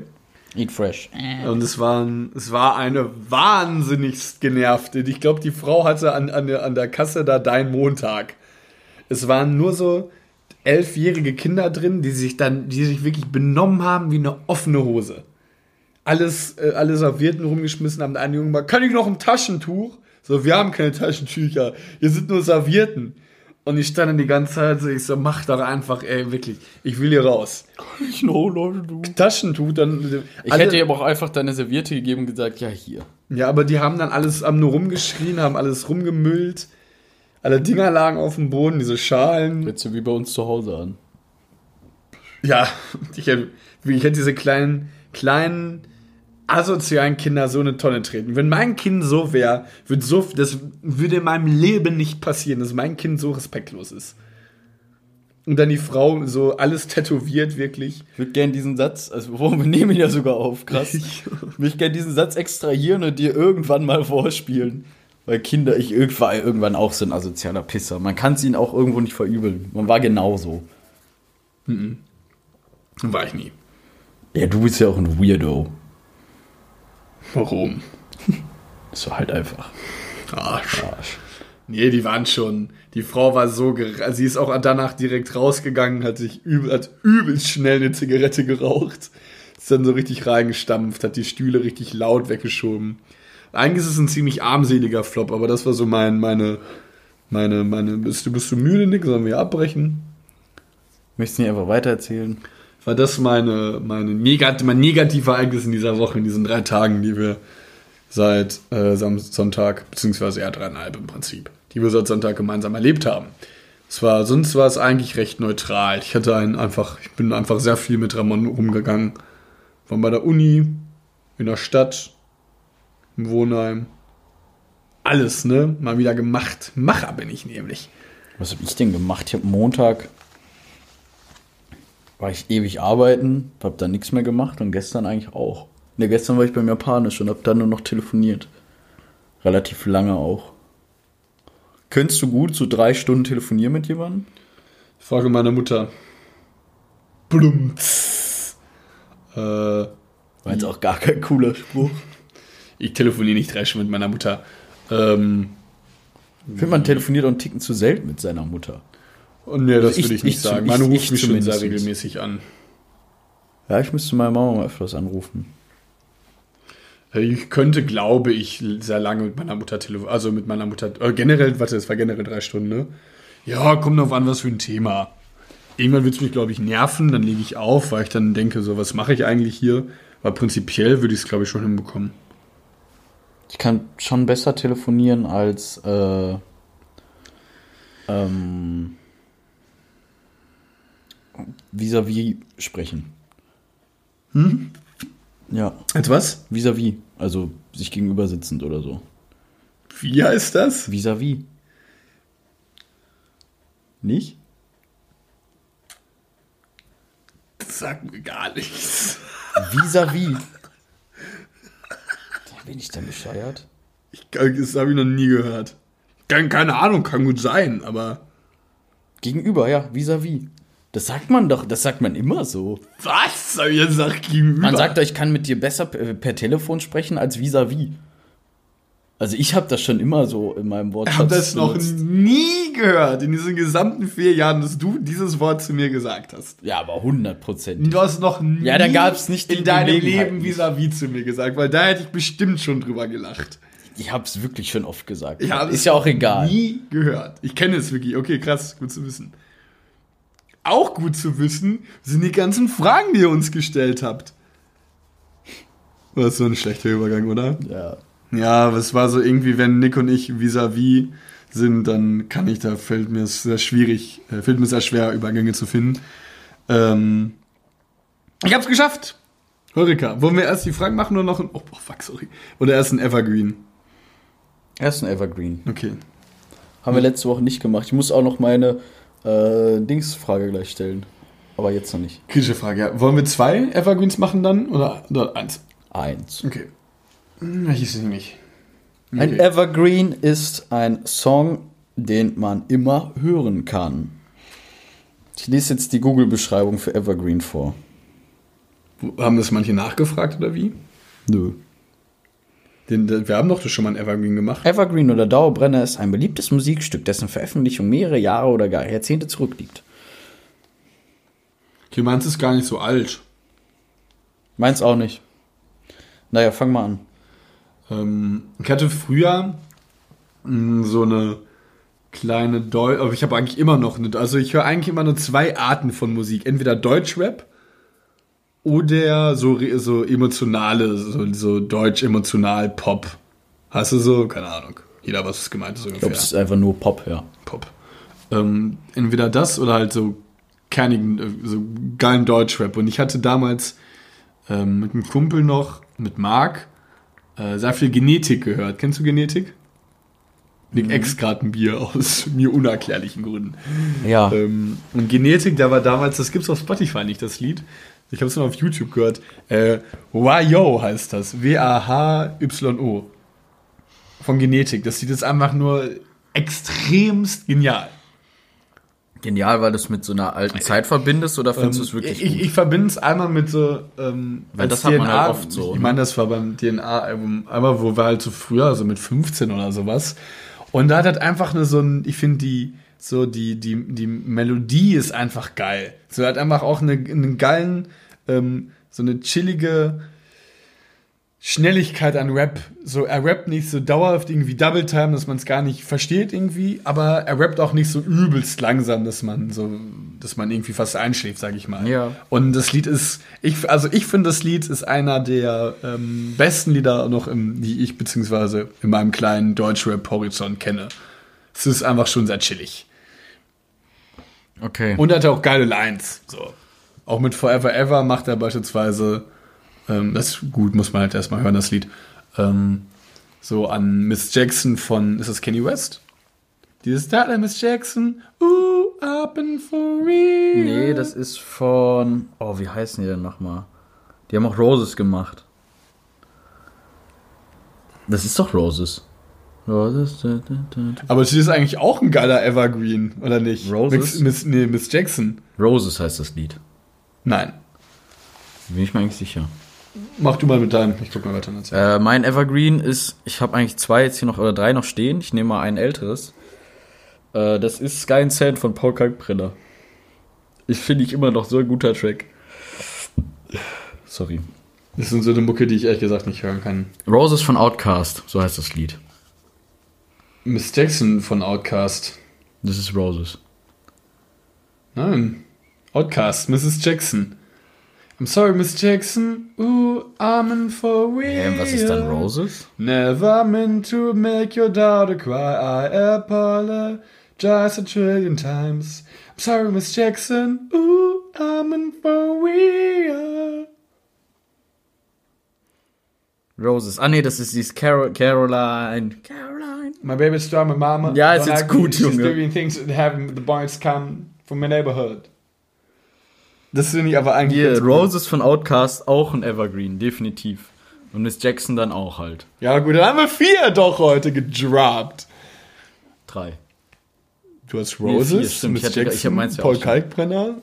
Eat fresh. Und es, waren, es war eine wahnsinnig genervte. Ich glaube, die Frau hatte an, an, der, an der Kasse da dein Montag. Es waren nur so elfjährige Kinder drin, die sich dann, die sich wirklich benommen haben wie eine offene Hose. Alles, äh, alle Servietten rumgeschmissen haben. Der eine Junge mal, kann ich noch ein Taschentuch? So, wir haben keine Taschentücher. Hier sind nur Servietten. Und ich stand dann die ganze Zeit so, ich so, mach doch einfach, ey, wirklich, ich will hier raus. Ich Leute, du. Taschentuch, dann. Ich alle- hätte ihr aber auch einfach deine Serviette gegeben und gesagt, ja, hier. Ja, aber die haben dann alles, haben nur rumgeschrien, haben alles rumgemüllt. Alle Dinger lagen auf dem Boden, diese Schalen. Hört sich wie bei uns zu Hause an. Ja, ich hätte, ich hätte diese kleinen, kleinen, asozialen Kinder so eine Tonne treten. Wenn mein Kind so wäre, würde so, das würde in meinem Leben nicht passieren, dass mein Kind so respektlos ist. Und dann die Frau so alles tätowiert, wirklich. Ich würde gerne diesen Satz, also wo wir nehmen ihn ja sogar auf, krass. Ich würde gerne diesen Satz extrahieren und dir irgendwann mal vorspielen. Weil Kinder, ich irgendwann, irgendwann auch so ein asozialer Pisser. Man kann es ihnen auch irgendwo nicht verübeln. Man war genauso. War ich nie. Ja, du bist ja auch ein Weirdo. Warum? War halt einfach. Arsch. Nee, die waren schon. Die Frau war so. sie ist auch danach direkt rausgegangen, hat sich übel, hat übelst schnell eine Zigarette geraucht. Ist dann so richtig reingestampft, hat die Stühle richtig laut weggeschoben. Eigentlich ist es ein ziemlich armseliger Flop, aber das war so mein, meine, meine, meine. Bist du, bist du müde, Nick? Sollen wir abbrechen? Möchtest du nicht einfach weitererzählen? War das meine, meine negat mein negatives Ereignis in dieser Woche, in diesen drei Tagen, die wir seit äh, Sonntag, beziehungsweise eher dreieinhalb im Prinzip, die wir seit Sonntag gemeinsam erlebt haben. Es war, sonst war es eigentlich recht neutral. Ich hatte einen einfach, ich bin einfach sehr viel mit Ramon umgegangen. War bei der Uni, in der Stadt, im Wohnheim. Alles, ne? Mal wieder gemacht. Macher bin ich nämlich. Was habe ich denn gemacht? Ich habe Montag war ich ewig arbeiten, habe dann nichts mehr gemacht und gestern eigentlich auch. Ne, gestern war ich beim Japanisch und habe dann nur noch telefoniert. Relativ lange auch. Könntest du gut so drei Stunden telefonieren mit jemandem? Frage meiner Mutter. Blumz. Äh, War jetzt auch gar kein cooler Spruch. Ich telefoniere nicht drei Stunden mit meiner Mutter. Ähm, Ich finde, man telefoniert auch einen Ticken zu selten mit seiner Mutter. und nee, das Ich- würde ich nicht ich- sagen. ich- Meine ruft mich schon sehr regelmäßig an. Ja, ich müsste meine Mama mal öfters anrufen. Äh, Ich könnte, glaube ich, sehr lange mit meiner Mutter telefonieren. Also mit meiner Mutter. Äh, generell, warte, es war generell drei Stunden, ne? Ja, kommt drauf an, was für ein Thema. Irgendwann wird es mich, glaube ich, nerven, dann lege ich auf, weil ich dann denke, so, was mache ich eigentlich hier? Aber prinzipiell würde ich es, glaube ich, schon hinbekommen. Ich kann schon besser telefonieren als äh, ähm, vis-à-vis sprechen. Hm? Ja, Als was? vis-à-vis. Also sich gegenüber sitzend oder so. Wie heißt das? Vis-à-vis. Nicht? Das sagt mir gar nichts. Vis-à-vis. Bin ich denn bescheuert? Ich, das habe ich noch nie gehört. Keine, keine Ahnung, kann gut sein, aber. Gegenüber, ja, vis-à-vis. Das sagt man doch, das sagt man immer so. Was? Hab ich gesagt gegenüber? Man sagt doch, ich kann mit dir besser per, per Telefon sprechen als vis-à-vis. Also ich habe das schon immer so in meinem Wort. Ich habe das noch nie gehört in diesen gesamten vier Jahren, dass du dieses Wort zu mir gesagt hast. Ja, aber 100 Prozent. Du hast noch nie Ja, da gab's nicht in deinem Leben vis-à-vis zu mir gesagt, weil da hätte ich bestimmt schon drüber gelacht. Ich habe es wirklich schon oft gesagt. Ich habe Ist es ja auch egal. Nie gehört. Ich kenne es wirklich. Okay, krass, gut zu wissen. Auch gut zu wissen sind die ganzen Fragen, die ihr uns gestellt habt. Das ist so ein schlechter Übergang, oder? Ja. Ja, aber es war so irgendwie, wenn Nick und ich vis-à-vis sind, dann kann ich, da fällt mir es sehr schwierig, äh, fällt mir sehr schwer, Übergänge zu finden. Ähm, ich hab's geschafft! Horika, wollen wir erst die Fragen machen oder noch ein, oh, oh fuck, sorry. Oder erst ein Evergreen? Erst ein Evergreen. Okay. Haben wir letzte Woche nicht gemacht. Ich muss auch noch meine äh, Dingsfrage gleich stellen. Aber jetzt noch nicht. Kritische Frage, ja. Wollen wir zwei Evergreens machen dann? Oder, oder eins? Eins. Okay. Hm, hieß es nicht. Ein Evergreen ist ein Song, den man immer hören kann. Ich lese jetzt die Google-Beschreibung für Evergreen vor. Haben das manche nachgefragt oder wie? Nö. Den, wir haben doch schon mal ein Evergreen gemacht. Evergreen oder Dauerbrenner ist ein beliebtes Musikstück, dessen Veröffentlichung mehrere Jahre oder gar Jahrzehnte zurückliegt. Okay, meins ist gar nicht so alt. Meins auch nicht. Naja, fang mal an. Ähm, ich hatte früher mh, so eine kleine Deutsch, aber ich habe eigentlich immer noch eine, also ich höre eigentlich immer nur zwei Arten von Musik. Entweder Deutschrap oder so, so emotionale, so, so deutsch-emotional Pop. Hast du so? Keine Ahnung. Jeder, was es gemeint ist Ich glaube, es ist einfach nur Pop, ja. Pop. Ähm, entweder das oder halt so kernigen, äh, so geilen Deutschrap. Und ich hatte damals ähm, mit einem Kumpel noch, mit Marc, äh, sehr viel Genetik gehört. Kennst du Genetik? Nick Ex gerade ein Bier aus mir unerklärlichen Gründen. Ja. Ähm, und Genetik, da war damals, das gibt's auf Spotify nicht, das Lied. Ich habe es nur auf YouTube gehört. Äh, Wayo heißt das. W-A-H-Y-O. Von Genetik. Das Lied ist einfach nur extremst genial. Genial, weil du es mit so einer alten Zeit verbindest oder findest du es wirklich ich, gut? ich verbinde es einmal mit so. Ähm, Weil das hat man halt oft so, Ich ne? meine, das war beim DNA-Album, einmal, wo wir halt so früher, also mit 15 oder sowas. Und da hat halt einfach nur so ein, ich finde die, so die, die, die Melodie ist einfach geil. So hat einfach auch eine, einen geilen, ähm, so eine chillige Schnelligkeit an Rap. So, er rappt nicht so dauerhaft irgendwie Double Time, dass man es gar nicht versteht irgendwie, aber er rappt auch nicht so übelst langsam, dass man so, dass man irgendwie fast einschläft, sag ich mal. Ja. Und das Lied ist, ich, also ich finde, das Lied ist einer der ähm, besten Lieder noch, im, die ich beziehungsweise in meinem kleinen Deutschrap-Horizont kenne. Es ist einfach schon sehr chillig. Okay. Und er hat auch geile Lines. So. Auch mit Forever Ever macht er beispielsweise, ähm, das ist gut, muss man halt erstmal hören, das Lied. Ähm, so an Miss Jackson von, ist das Kenny West? Dieses da, Miss Jackson, ooh, up and for real. nee, das ist von. Oh, wie heißen die denn nochmal? Die haben auch Roses gemacht. Das ist doch Roses. Roses. Da, da, da. Aber das ist eigentlich auch ein geiler Evergreen, oder nicht? Roses? Miss, Miss, nee, Miss Jackson. Roses heißt das Lied. Nein. Bin ich mir eigentlich sicher. Mach du mal mit deinem. Ich guck mal weiter. Äh, mein Evergreen ist, ich habe eigentlich zwei jetzt hier noch oder drei noch stehen. Ich nehme mal ein älteres. Äh, das ist Sky and Sand von Paul Kalkbrenner. Ich finde ich immer noch so ein guter Track. Sorry. Das sind so eine Mucke, die ich ehrlich gesagt nicht hören kann. Roses von Outcast, so heißt das Lied. Miss Jackson von Outcast. Das ist Roses. Nein. Outcast, Mrs. Jackson. I'm sorry, Miss Jackson. Ooh, I'm in for real. Ähm, was ist dann Roses? Never meant to make your daughter cry. I apologize a trillion times. I'm sorry, Miss Jackson. Ooh, I'm in for real. Roses. Ah nee, das ist dieses Carol Caroline. Caroline. My baby's strong, my mama. Ja, ist don't jetzt gut, She's Junge. doing things that have the boys come from my neighborhood. Das finde ich aber eigentlich. Gut. Roses von Outcast, auch ein Evergreen, definitiv. Und Miss Jackson dann auch halt. Ja, gut, dann haben wir vier doch heute gedroppt. Drei. Du hast Nee, Roses, stimmt. Miss Ich hatte- ich Jackson, meins ja Paul. Kalkbrenner.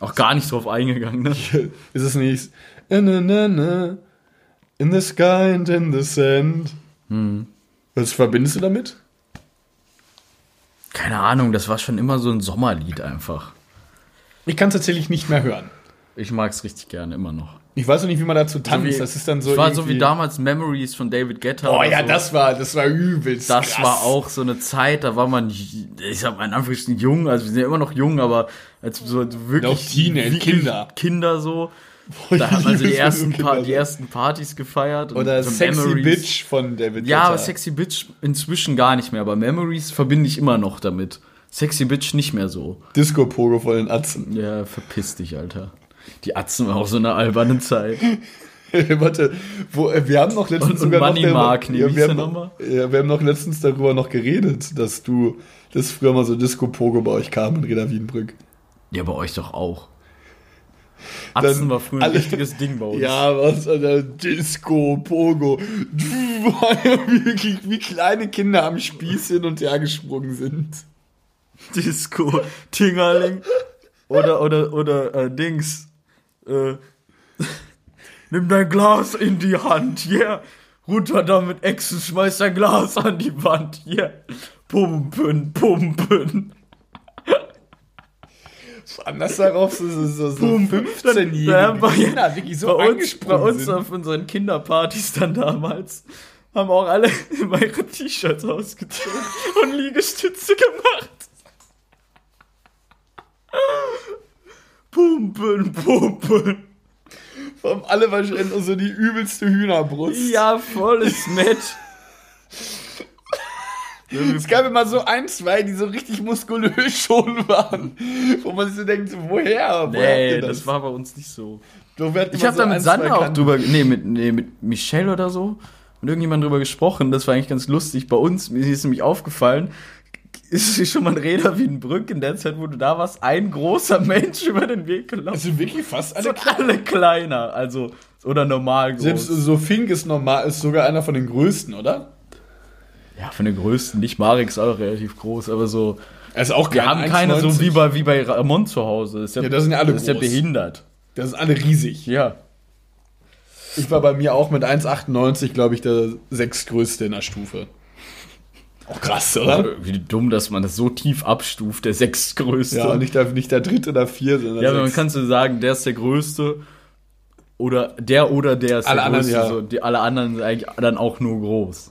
Auch gar nicht drauf eingegangen, ne? Ist es nicht? In the sky and in the sand. Hm. Was verbindest du damit? Keine Ahnung, das war schon immer so ein Sommerlied einfach. Ich kann es tatsächlich nicht mehr hören. Ich mag es richtig gerne, immer noch. Ich weiß auch nicht, wie man dazu tanzt. wie- das ist dann so. Das war so wie damals Memories von David Guetta. Oh ja, so. das war, das war übelst. Das krass. war auch so eine Zeit, da war man, ich mal in Anführungsstrichen jung, also wir sind ja immer noch jung, aber als so wirklich Noch Teenage, Kinder. Kinder so. Da haben wir so die ersten, pa Kinder. die ersten Partys gefeiert. Oder so Sexy Memories. Bitch von David Ja, Guetta. aber Sexy Bitch inzwischen gar nicht mehr. Aber Memories verbinde ich immer noch damit. Sexy Bitch nicht mehr so. Disco-Pogo von den Atzen. Ja, verpiss dich, Alter. Die Atzen war auch so eine alberne Zeit. Warte, wo, äh, wir haben noch letztens Und- und sogar Money noch darüber- Mark, ja, wie wir, haben, noch- ja, wir haben noch letztens darüber noch geredet, dass du, dass früher mal so Disco-Pogo bei euch kam in Reda Wiedenbrück. Ja, bei euch doch auch. Atzen Dann war früher ein alle- wichtiges Ding bei uns. Ja, was, Alter, Disco, Pogo. Wirklich, wie kleine Kinder am Spieß hin und her gesprungen sind. Disco, Tingerling. Oder, oder, oder, äh, Dings. Äh, nimm dein Glas in die Hand, yeah. Runter damit, Echsen, schmeiß dein Glas an die Wand, yeah. Pumpen, pumpen. Anders darauf so, so, so, so Dann- 15-jährige dann war- Kinder wirklich so bei uns, bei uns sind. auf unseren Kinderpartys dann damals haben auch alle immer ihre T-Shirts ausgezogen und Liegestütze gemacht. Pumpen, pumpen. Vor allem alle wahrscheinlich so die übelste Hühnerbrust. Ja, voll ist nett. Es gab immer so ein, zwei, die so richtig muskulös schon waren. Wo man sich so denkt, woher? woher Nee, ihr das war bei uns nicht so. Ich habe so da mit Sandra auch drüber, nee mit, nee, mit Michelle oder so, mit irgendjemandem drüber gesprochen. Das war eigentlich ganz lustig. Bei uns, mir ist nämlich aufgefallen, ist schon mal ein Räder wie ein Brück in der Zeit, wo du da warst, ein großer Mensch über den Weg gelaufen. Das sind wirklich fast alle alle kleiner, also oder normal groß. Selbst so Fink ist normal, ist sogar einer von den größten, oder? ja, von den größten, nicht Marek ist auch relativ groß, aber so. Also auch Wir haben keine so wie bei, wie bei Ramon zu Hause. Ist ja, Ja, das sind ja alle das ist ja groß. behindert. Das sind alle riesig. Ja. Ich war bei mir auch mit 1,98, glaube ich, der sechstgrößte in der Stufe. Auch krass, oder? Wie dumm, dass man das so tief abstuft, der sechstgrößte. Ja, nicht der, nicht der dritte oder vierte, sondern Ja, aber man sechs. kann so sagen, der ist der Größte oder der oder der ist Alle der anderen, Größte. ja. So, die, alle anderen sind eigentlich dann auch nur groß.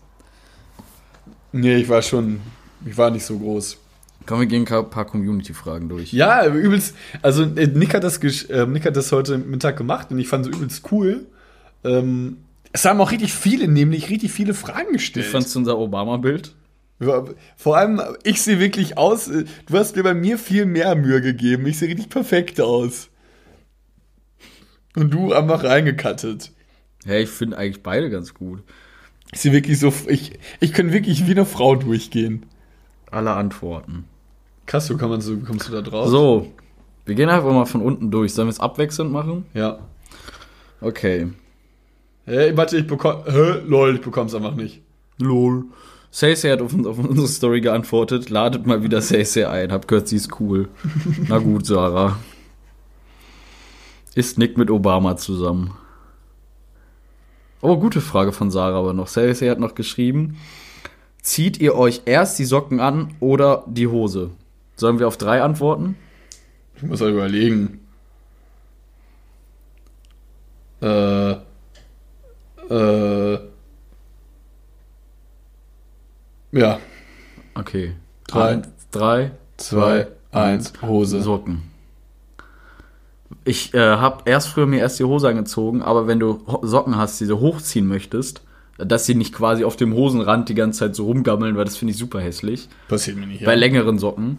Nee, ich war schon, ich war nicht so groß. Kommen wir gehen ein paar Community-Fragen durch. Ja, übelst. Also äh, Nick hat das, äh, Nick hat das heute Mittag gemacht und ich fand es übelst cool. Ähm, es haben auch richtig viele, nämlich richtig viele Fragen Wie gestellt. fandst du unser Obama-Bild? Vor allem, ich sehe wirklich aus. äh, Du hast mir bei mir viel mehr Mühe gegeben. Ich sehe richtig perfekt aus. Und du einfach reingekattet. Ja, ich finde eigentlich beide ganz gut. Ich sehe wirklich so. Ich, ich kann wirklich wie eine Frau durchgehen. Alle Antworten. Krass, kann man so, kommst du da drauf? So, wir gehen einfach mal von unten durch. Sollen wir es abwechselnd machen? Ja. Okay. Hey, warte, ich bekomme. Hä? Lol, ich bekomm's einfach nicht. Lol. Say hat auf, auf unsere Story geantwortet. Ladet mal wieder Say ein. Hab gehört, sie ist cool. Na gut, Sarah. Ist Nick mit Obama zusammen? Oh, gute Frage von Sarah aber noch. Say hat noch geschrieben. Zieht ihr euch erst die Socken an oder die Hose? Sollen wir auf drei antworten? Ich muss halt überlegen. Äh. Äh. Ja. Okay. Drei. Eins, drei, Zwei, eins, Hose. Socken. Ich äh, habe erst früher mir erst die Hose angezogen, aber wenn du Socken hast, die du hochziehen möchtest, dass sie nicht quasi auf dem Hosenrand die ganze Zeit so rumgammeln, weil das finde ich super hässlich. Passiert mir nicht. Bei längeren Socken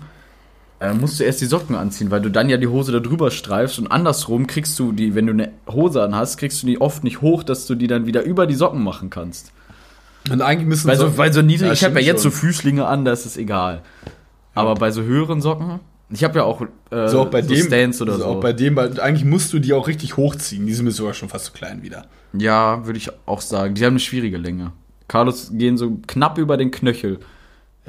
äh, musst du erst die Socken anziehen, weil du dann ja die Hose da drüber streifst und andersrum kriegst du die, wenn du eine Hose anhast, kriegst du die oft nicht hoch, dass du die dann wieder über die Socken machen kannst. Und eigentlich müssen Weil so, weil so niedrig, Ja, ich habe ja jetzt so schon. Füßlinge an, da ist es egal. Aber bei so höheren Socken, ich habe ja auch, äh, so auch bei dem Stance oder so. auch bei dem weil eigentlich musst du die auch richtig hochziehen die sind mir sogar schon fast zu klein wieder ja, würde ich auch sagen. Die haben eine schwierige Länge. Carlos gehen so knapp über den Knöchel.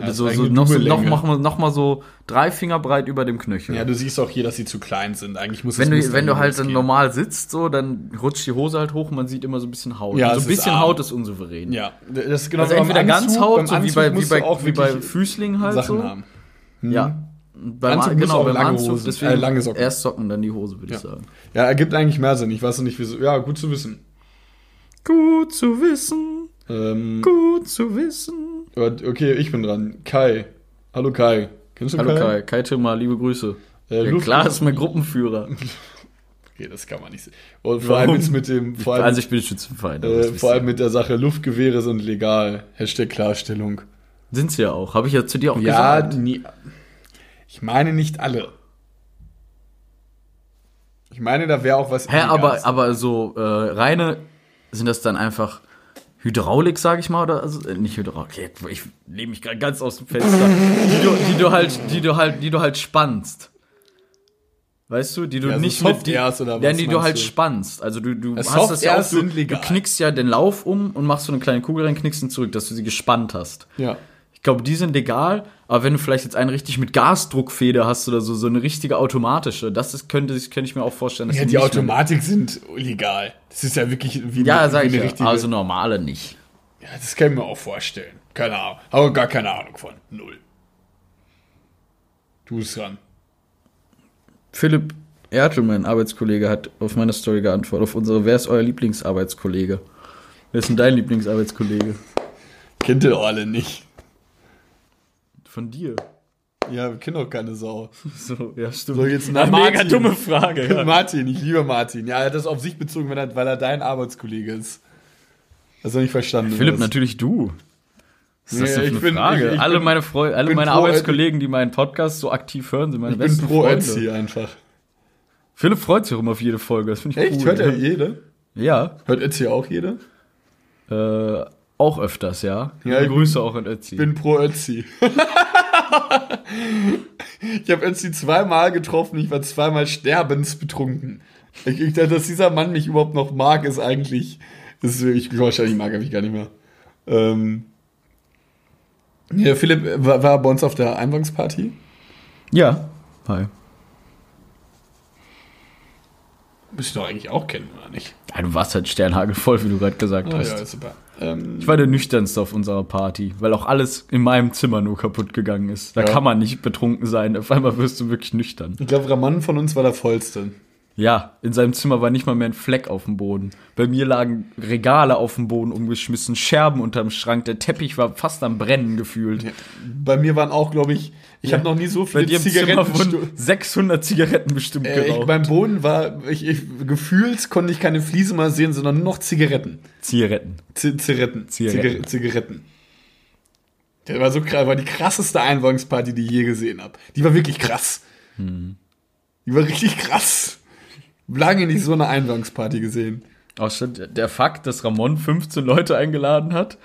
Das so, ist so, noch, so, noch, noch, mal, noch mal so drei Finger breit über dem Knöchel. ja du siehst auch hier dass sie zu klein sind eigentlich muss wenn du, wenn du halt dann normal sitzt, so, dann rutscht die Hose halt hoch und man sieht immer so ein bisschen Haut. Ja, und so ein ist bisschen. Haut ist unsouverän. ja das ist genau Also beim entweder ganz Anzug- Haut, beim so wie bei, wie bei, auch wie bei Füßlingen halt Sachen so. haben Ja. Beim, Anzug genau, beim lange Anzug, Hosen, deswegen äh, lange Socken. erst Socken, dann die Hose, würde ich Ja. sagen. ja ergibt eigentlich mehr Sinn ich weiß noch nicht wieso ja gut zu wissen Gut zu wissen, ähm, gut zu wissen. Okay ich bin dran Kai hallo Kai kennst du Hallo Kai, Kai, Kai Timmer, liebe Grüße. Äh, ja, klar ist mein Gruppenführer. Okay, das kann man nicht sehen. Und vor allem Warum? jetzt mit dem, vor allem, also ich bin Schützenverein. äh, vor allem mit der Sache Luftgewehre sind legal. Hashtag Klarstellung. sind sie ja auch. Habe ich ja zu dir auch Ja, gesagt. nie, ich meine nicht alle. Ich meine, da wäre auch was. Hä, aber, aber so äh, reine, sind das dann einfach Hydraulik, sage ich mal, oder also, äh, nicht Hydraulik, okay, ich nehme mich gerade ganz aus dem Fenster, die du, die du halt, die du halt, die du halt spannst. Weißt du, die du Ja, so nicht mit die, oder ja, was die du halt du? spannst. Also du, du Ja, hast das ja auch, du, du knickst ja den Lauf um und machst so eine kleine Kugel rein, knickst ihn zurück, dass du sie gespannt hast. Ja. Ich glaube, die sind legal, aber wenn du vielleicht jetzt einen richtig mit Gasdruckfeder hast oder so, so eine richtige automatische, das ist, könnte, könnte ich mir auch vorstellen, dass Ja, die die Automatik sind illegal. Das ist ja wirklich wie, Ja, wie sag ich eine ja. richtige. Also normale nicht. ja, das kann ich mir auch vorstellen. Keine Ahnung. Aber gar keine Ahnung von. Null. Du bist dran. Philipp Ertel, mein Arbeitskollege, hat auf meine Story geantwortet, auf unsere, wer ist euer Lieblingsarbeitskollege? Wer ist denn dein Lieblingsarbeitskollege? Kennt ihr doch alle nicht. Von dir. Ja, wir kennen doch keine Sau. So, ja, stimmt. So, jetzt Eine nach mega Martin. dumme Frage. Ja. Martin, ich liebe Martin. Ja, er hat das auf sich bezogen, wenn er, weil er dein Arbeitskollege ist. Hast du nicht verstanden? Philipp, was? natürlich du. Was ist das Nee, denn für ich eine bin- Frage? ich- ich alle bin- meine, Freu alle bin meine Arbeitskollegen, die meinen Podcast so aktiv hören, sind meine Ich bin besten pro Freunde. Ötzi einfach. Philipp freut sich auch immer auf jede Folge. Das finde ich Echt? cool. Hört er jede? Ja, Hört Ötzi auch jede? äh, auch öfters, ja. Ja, ich Grüße auch an Ötzi. Ich bin pro Ötzi. ich habe Ötzi zweimal getroffen, ich war zweimal sterbensbetrunken. Ich, ich, dass dieser Mann mich überhaupt noch mag, ist eigentlich. Ist, ich, wahrscheinlich mag er mich gar nicht mehr. Ähm, ja, Philipp war, war bei uns auf der Einwangsparty. ja. Hi. Müsst ihr doch eigentlich auch kennen, oder nicht? Ja, du warst halt sternhagelvoll, wie du gerade gesagt Ah, hast. ja, super. Ähm, Ich war der nüchternste auf unserer Party, weil auch alles in meinem Zimmer nur kaputt gegangen ist. Da Ja. kann man nicht betrunken sein. Auf einmal wirst du wirklich nüchtern. ich glaube, Ramon von uns war der vollste. Ja, in seinem Zimmer war nicht mal mehr ein Fleck auf dem Boden. Bei mir lagen Regale auf dem Boden umgeschmissen, Scherben unterm Schrank. Der Teppich war fast am Brennen gefühlt. Bei mir waren auch, glaube ich, ich habe noch nie so viele Zigaretten. wurden 600 Zigaretten bestimmt Äh, ich, geraucht. beim Boden war, ich, ich, gefühlt konnte ich keine Fliese mal sehen, sondern nur noch Zigaretten. Zigaretten. Z Zigaretten. Zigaretten. Zigaretten. Der war so krass, war die krasseste Einwangsparty, die ich je gesehen habe. Die war wirklich krass. Hm. Die war richtig krass. Lange nicht so eine Einwangsparty gesehen. Außer der Fakt, dass Ramon 15 Leute eingeladen hat.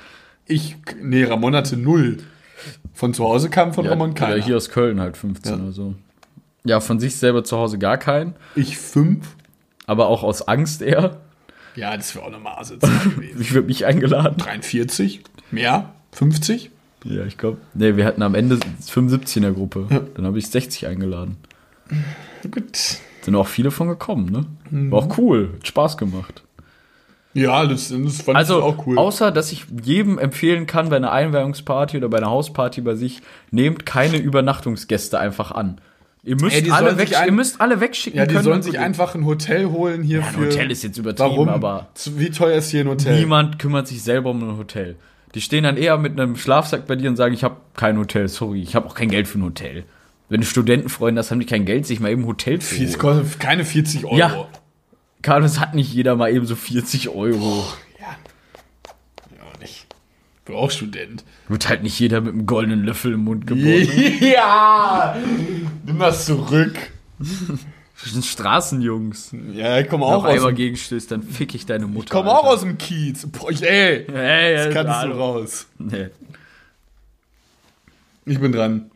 Ich, nee, Ramon hatte null. Von zu Hause kam von Ramon Oder keiner. hier aus Köln halt 15 Ja. oder so. Ja, von sich selber zu Hause gar keinen. Ich fünf. Aber auch aus Angst eher. Ja, das wäre auch eine gewesen. Ich würde mich eingeladen. 43? Mehr? 50? Ja, ich glaube. Nee, wir hatten am Ende 75 in der Gruppe. Dann habe ich 60 eingeladen. Gut. Sind auch viele von gekommen, ne? Mhm. War auch cool. Hat Spaß gemacht. Ja, das, das fand Also, ich auch cool. außer, dass ich jedem empfehlen kann, bei einer Einweihungsparty oder bei einer Hausparty bei sich, nehmt keine Übernachtungsgäste einfach an. Ihr müsst, die alle, weg, ein- ihr müsst alle wegschicken ja, die können. sollen sich einfach ein Hotel holen hier Ja, ein für. Hotel ist jetzt übertrieben, Warum? aber- Wie teuer ist hier ein Hotel? Niemand kümmert sich selber um ein Hotel. Die stehen dann eher mit einem Schlafsack bei dir und sagen, ich habe kein Hotel, sorry, ich habe auch kein Geld für ein Hotel. Wenn du Studentenfreunde hast, haben die kein Geld, sich mal eben ein Hotel zu holen. kostet keine 40 Euro. Ja. Carlos hat nicht jeder mal eben so 40 Euro. Ja. Ja, nicht. Ich bin auch Student. Wird halt nicht jeder mit einem goldenen Löffel im Mund geboren. Ja! Nimm das zurück. Das sind Straßenjungs. Ja, ich komme Wenn auch du aus einmal dem, gegenstößt, dann fick ich deine Mutter. ich komm auch aus dem Kiez. Boah, ich, ey, Hey, das kannst du raus. Nee. Ich bin dran.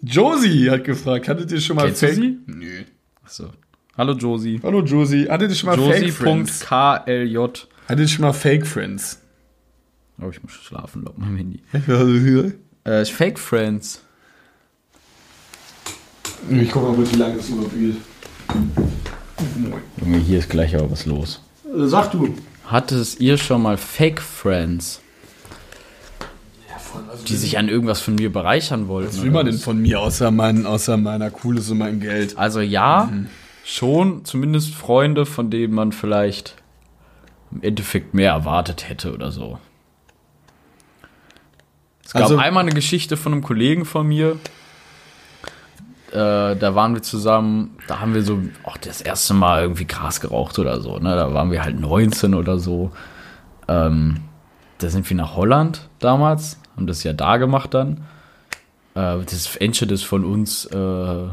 Josie hat gefragt, hattet ihr schon mal Kennst du sie? Nö. Achso. Hallo Josie. Hallo Josie, hattet ihr schon mal Fake Friends? Josie.klj. Hattet ihr schon mal Fake Friends? Oh, ich muss schlafen laut meinem Handy. Ich Äh, Fake Friends. guck mal, wie lange das überhaupt geht. Junge, hier ist gleich aber was los. Sag du. Hattet ihr schon mal Fake Friends, die sich an irgendwas von mir bereichern wollten? Was will man denn von mir außer, mein, außer meiner Cooles und mein Geld? Also ja, Mhm. Schon zumindest Freunde, von denen man vielleicht im Endeffekt mehr erwartet hätte oder so. Es gab Also- einmal eine Geschichte von einem Kollegen von mir. äh, da waren wir zusammen, da haben wir so auch das erste Mal irgendwie Gras geraucht oder so, ne? Da waren wir halt 19 oder so. Ähm, da sind wir nach Holland damals, haben das ja da gemacht dann. Äh, das Enschede ist von uns, äh,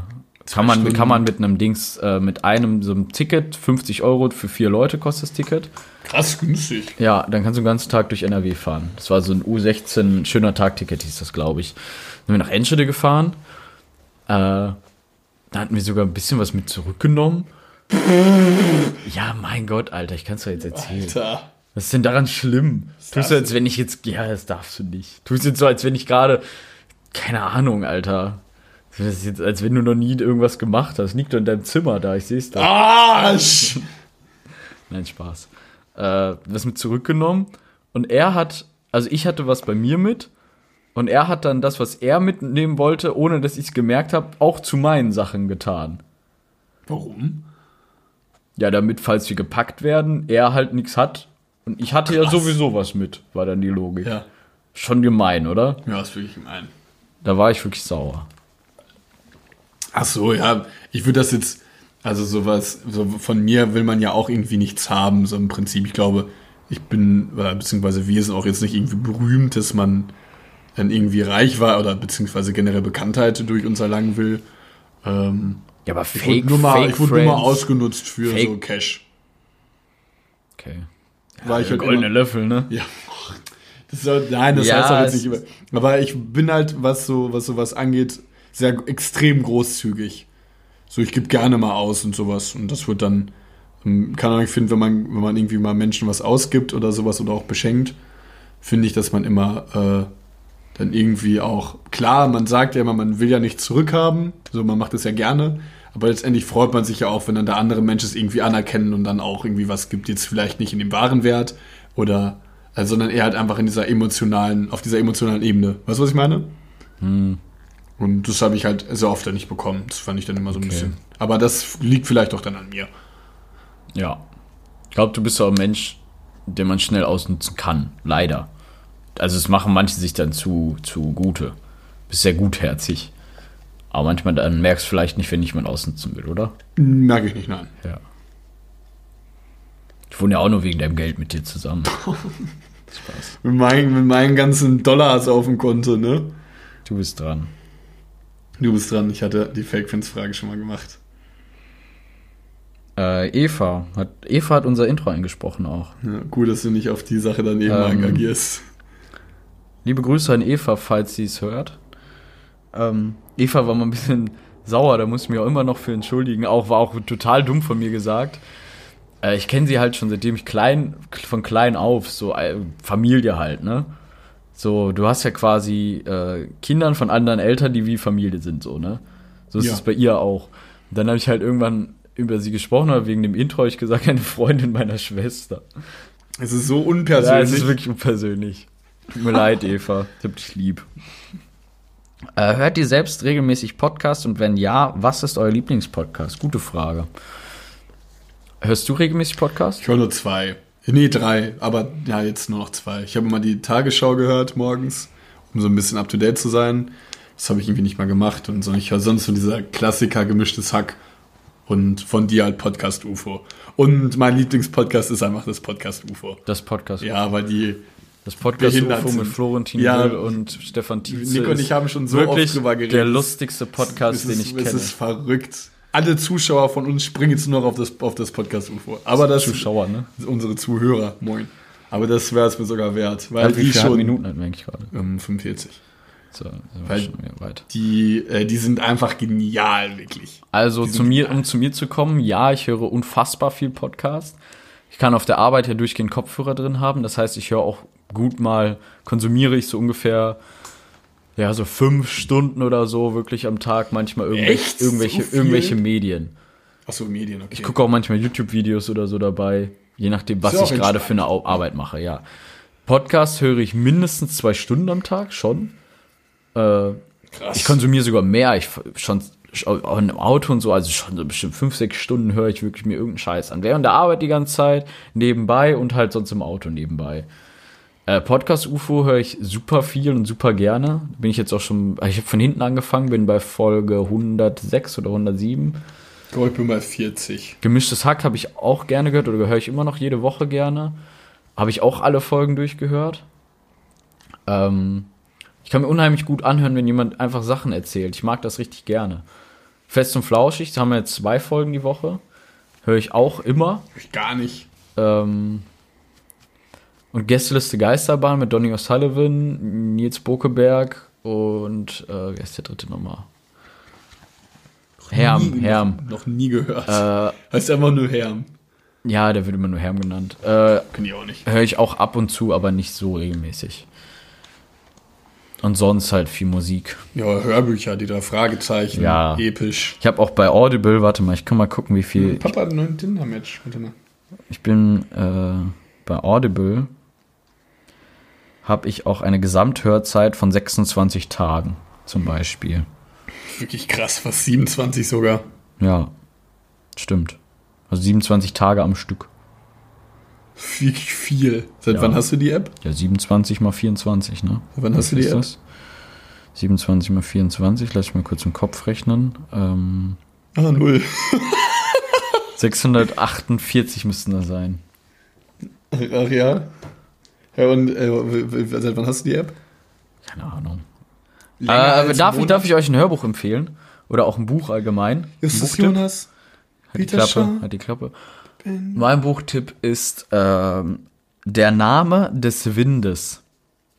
kann, man, Stunden. kann man mit einem Dings, äh, mit einem so einem Ticket, 50 Euro für vier Leute kostet das Ticket. Krass günstig. Ja, dann kannst du den ganzen Tag durch NRW fahren. Das war so ein U16 schöner Tagticket, hieß das, glaube ich. Dann sind wir nach Enschede gefahren. Äh, da hatten wir sogar ein bisschen was mit zurückgenommen. ja, mein Gott, Alter, ich kann es doch jetzt erzählen. Alter. Was ist denn daran schlimm? Tust darfst du, als wenn ich jetzt. Ja, das darfst du nicht. Tust jetzt so, als wenn ich gerade. Keine Ahnung, Alter. Das ist jetzt, als wenn du noch nie irgendwas gemacht hast. Liegt doch in deinem Zimmer da, ich seh's da. Arsch! Nein, Spaß. Äh, was mit zurückgenommen. Und er hat, also ich hatte was bei mir mit. Und er hat dann das, was er mitnehmen wollte, ohne dass ich es gemerkt habe, auch zu meinen Sachen getan. Warum? Ja, damit, falls wir gepackt werden, er halt nichts hat. Und ich hatte ja Krass. sowieso was mit, war dann die Logik. Ja. Schon gemein, oder? Ja, ist wirklich gemein. Da war ich wirklich sauer. Ach so, ja. Ich würde das jetzt, also sowas, so von mir will man ja auch irgendwie nichts haben, so im Prinzip. Ich glaube, ich bin, beziehungsweise wir sind auch jetzt nicht irgendwie berühmt, dass man dann irgendwie reich war oder beziehungsweise generell Bekanntheit durch uns erlangen will. Ähm, Ja, aber ich wurde nur, mal, ich wurde nur mal ausgenutzt für Fake- so Cash. Okay. War ich Der halt goldene immer, Löffel, ne? Ja. Das soll, nein, das Ja, heißt auch jetzt nicht über. Aber ich bin halt, was so, was sowas angeht, sehr extrem großzügig. So, ich gebe gerne mal aus und sowas. Und das wird dann, ähm, kann auch, ich finde, wenn man, wenn man irgendwie mal Menschen was ausgibt oder sowas oder auch beschenkt, finde ich, dass man immer äh, dann irgendwie auch, klar, man sagt ja immer, man will ja nichts zurückhaben, so man macht es ja gerne, aber letztendlich freut man sich ja auch, wenn dann der andere Mensch es irgendwie anerkennen und dann auch irgendwie was gibt, jetzt vielleicht nicht in dem wahren Wert oder, also, sondern eher halt einfach in dieser emotionalen, auf dieser emotionalen Ebene. Weißt du, was ich meine? Und das habe ich halt sehr oft dann nicht bekommen. Das fand ich dann immer so ein bisschen. Aber das liegt vielleicht auch dann an mir. Ja. Ich glaube, du bist auch ein Mensch, den man schnell ausnutzen kann. Leider. Also es machen manche sich dann zu, zu gute. Bist sehr gutherzig. Aber manchmal dann merkst du vielleicht nicht, wenn ich jemand ausnutzen will, oder? Merke ich nicht, nein. Ja. Ich wohne ja auch nur wegen deinem Geld mit dir zusammen. Mit meinen, mit meinen ganzen Dollars auf dem Konto, ne? Du bist dran. Du bist dran. Ich hatte die Fake-Fans-Frage schon mal gemacht. Äh, Eva. Hat, Eva hat unser Intro eingesprochen auch. Ja, gut, dass du nicht auf die Sache dann eben Ähm, reagierst. Liebe Grüße an Eva, falls sie es hört. Ähm, Eva war mal ein bisschen sauer, da muss ich mich auch immer noch für entschuldigen. Auch war auch total dumm von mir gesagt. Äh, ich kenne sie halt schon seitdem ich klein, von klein auf, so äh, Familie halt, ne? So, du hast ja quasi äh, Kindern von anderen Eltern, die wie Familie sind, so, ne? So ist Ja. es bei ihr auch. Und dann habe ich halt irgendwann über sie gesprochen, aber wegen dem Intro habe ich gesagt, eine Freundin meiner Schwester. Es ist so Ja, unpersönlich. es ist wirklich unpersönlich. Tut mir leid, Eva. Ich hab dich lieb. Äh, hört ihr selbst regelmäßig Podcasts und wenn ja, was ist euer Lieblingspodcast? Gute Frage. Hörst du regelmäßig Podcasts? ich höre nur zwei. Nee, drei. Aber ja, jetzt nur noch zwei. Ich habe immer die Tagesschau gehört morgens, um so ein bisschen up-to-date zu sein. Das habe ich irgendwie nicht mal gemacht. Und so, ich höre sonst so dieser Klassiker gemischtes Hack und von dir halt Podcast UFO. Und mein Lieblingspodcast ist einfach das Podcast UFO. Das Podcast. Ja, weil die Das Podcast UFO mit. Florentin Ja. Und Stefan Tietze. Nico und ist ich haben schon so wirklich oft drüber geredet. Der lustigste Podcast, es den ist, ich es kenne. ist verrückt. Alle Zuschauer von uns springen jetzt nur noch auf das, auf das Podcast UFO. Aber das Zuschauer, ne? unsere Zuhörer, moin. Aber das wäre es mir sogar wert, weil Wie die viele schon Minuten hatten wir eigentlich gerade? ähm, 45. So, sind wir Weil- schon weit. Die, äh, die sind einfach genial, wirklich. Also Die zu mir, um zu mir zu kommen, ja, ich höre unfassbar viel Podcast. Ich kann auf der Arbeit ja durchgehend Kopfhörer drin haben. Das heißt, ich höre auch gut mal, konsumiere ich so ungefähr, ja, so fünf Stunden oder so wirklich am Tag manchmal irgendwelche, Echt? irgendwelche, So irgendwelche Medien. Achso, Medien, okay. Ich gucke auch manchmal YouTube-Videos oder so dabei, je nachdem, was ich gerade für eine Arbeit mache, ja. Podcast höre ich mindestens zwei Stunden am Tag, schon. Äh, Krass. ich konsumiere sogar mehr. Ich schon auch im Auto und so, also schon so bestimmt fünf, sechs Stunden höre ich wirklich mir irgendeinen Scheiß an. Während der Arbeit die ganze Zeit, nebenbei und halt sonst im Auto nebenbei. Äh, Podcast UFO höre ich super viel und super gerne. Bin ich jetzt auch schon, ich habe von hinten angefangen, bin bei Folge 106 oder 107. Ich glaube, ich bin bei 40. Gemischtes Hack habe ich auch gerne gehört oder höre ich immer noch jede Woche gerne. Habe ich auch alle Folgen durchgehört. Ähm, ich kann mir unheimlich gut anhören, wenn jemand einfach Sachen erzählt. Ich mag das richtig gerne. Fest und flauschig, da haben wir jetzt zwei Folgen die Woche. Höre ich auch immer. Ich gar nicht. Ähm, und Gästeliste Geisterbahn mit Donny O'Sullivan, Nils Bokeberg und äh, wer ist der dritte nochmal? Herm, nie, Herm. Noch, noch nie gehört. Äh, heißt einfach nur Herm. ja, der wird immer nur Herm genannt. Äh, Kenn ich auch nicht. Höre ich auch ab und zu, aber nicht so regelmäßig. Und sonst halt viel Musik. Ja, Hörbücher, die da Fragezeichen, Ja. episch. Ich habe auch bei Audible, warte mal, ich kann mal gucken, wie viel. Papa hat einen neuen Tinder-Match. Warte mal. Ich bin äh, bei Audible habe ich auch eine Gesamthörzeit von 26 Tagen zum Beispiel. Wirklich krass, fast 27 sogar. Ja, stimmt. Also 27 Tage am Stück. Wirklich viel. Seit Ja. wann hast du die App? Ja, 27 mal 24, ne? Seit wann hast du die App? das? 27 mal 24, lass ich mal kurz im Kopf rechnen. Ähm, Ah, null. 648 müssten das sein. Ach ja. Ja, und äh, seit wann hast du die App? Keine Ahnung. Äh, darf, ich, darf ich euch ein Hörbuch empfehlen? Oder auch ein Buch allgemein? Ein Justus Buchtipp? Jonas? Hat die Klappe, hat die Klappe. Mein Buchtipp ist ähm, Der Name des Windes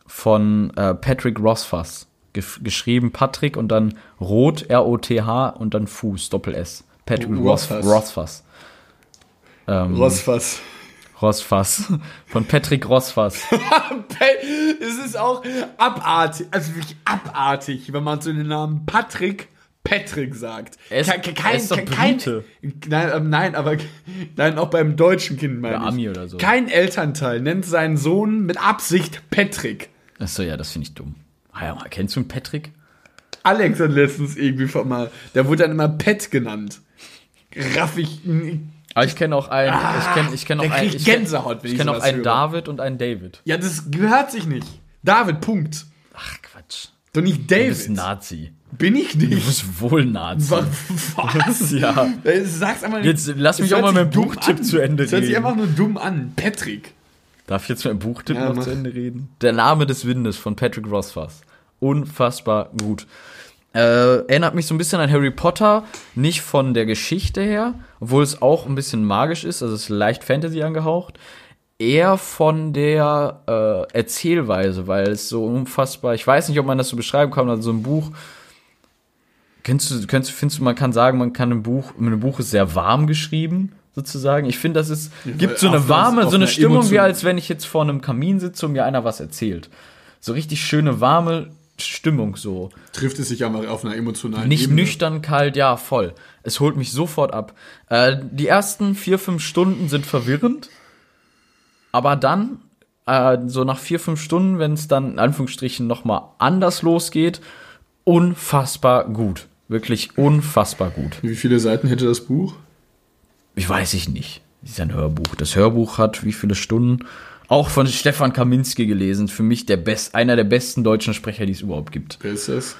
von äh, Patrick Rothfuss. Gef geschrieben Patrick und dann Rot, R-O-T-H und dann Fuß, Doppel-S. Patrick Rothfuss. Rothfuss. Rothfuss. Rossfass. Von Patrick Rothfuss. Es ist auch abartig, also wirklich abartig, wenn man so den Namen Patrick Patrick sagt. Ist- Kein- er ist doch Brite. nein, ähm, nein, aber nein, auch beim deutschen Kind meine Oder ich. Ami oder so. Kein Elternteil nennt seinen Sohn mit Absicht Patrick. Achso, ja, das finde ich dumm. Ah ja, kennst du einen Patrick? Alex hat letztens irgendwie von mal, der wurde dann immer Pet genannt. Raff ich. Aber ich kenne auch einen, ich kenne ich kenn auch einen, ich kenn- Gänsehaut, ich kenne auch einen höre. David und einen David. Ja, das gehört sich nicht. David, Punkt. Ach Quatsch. Doch nicht Du bist David. Nazi. Bin ich Du nicht. bist wohl Nazi. Was? Ja. Äh, Sag's einfach nicht. Jetzt lass mich auch mal mit dem dumm Buchtipp an. zu Ende Es hört sich reden. einfach nur dumm an. Patrick. Darf ich jetzt mit dem Buchtipp Ja, noch mach. zu Ende reden? Der Name des Windes von Patrick Rothfuss. Unfassbar gut. Äh, erinnert mich so ein bisschen an Harry Potter, nicht von der Geschichte her, obwohl es auch ein bisschen magisch ist, also es ist leicht Fantasy angehaucht. Eher von der äh, Erzählweise, weil es so unfassbar, ich weiß nicht, ob man das so beschreiben kann, also so ein Buch, Kennst du, kennst, findest du, man kann sagen, man kann ein Buch, ein Buch ist sehr warm geschrieben, sozusagen. Ich finde, das ist, gibt so eine warme, so eine Stimmung, wie als wenn ich jetzt vor einem Kamin sitze und mir einer was erzählt. So richtig schöne, warme Stimmung so. Trifft es sich aber auf einer emotionalen Nicht Ebene. nüchtern, kalt, ja, voll. Es holt mich sofort ab. Äh, die ersten vier, fünf Stunden sind verwirrend, aber dann, äh, so nach vier, fünf Stunden, wenn es dann in Anführungsstrichen nochmal anders losgeht, unfassbar gut. Wirklich unfassbar gut. Wie viele Seiten hätte das Buch? Ich weiß ich nicht. Das ist ein Hörbuch. Das Hörbuch hat wie viele Stunden? Auch von Stefan Kaminski gelesen. Für mich der best, einer der besten deutschen Sprecher, die es überhaupt gibt. Wer ist das?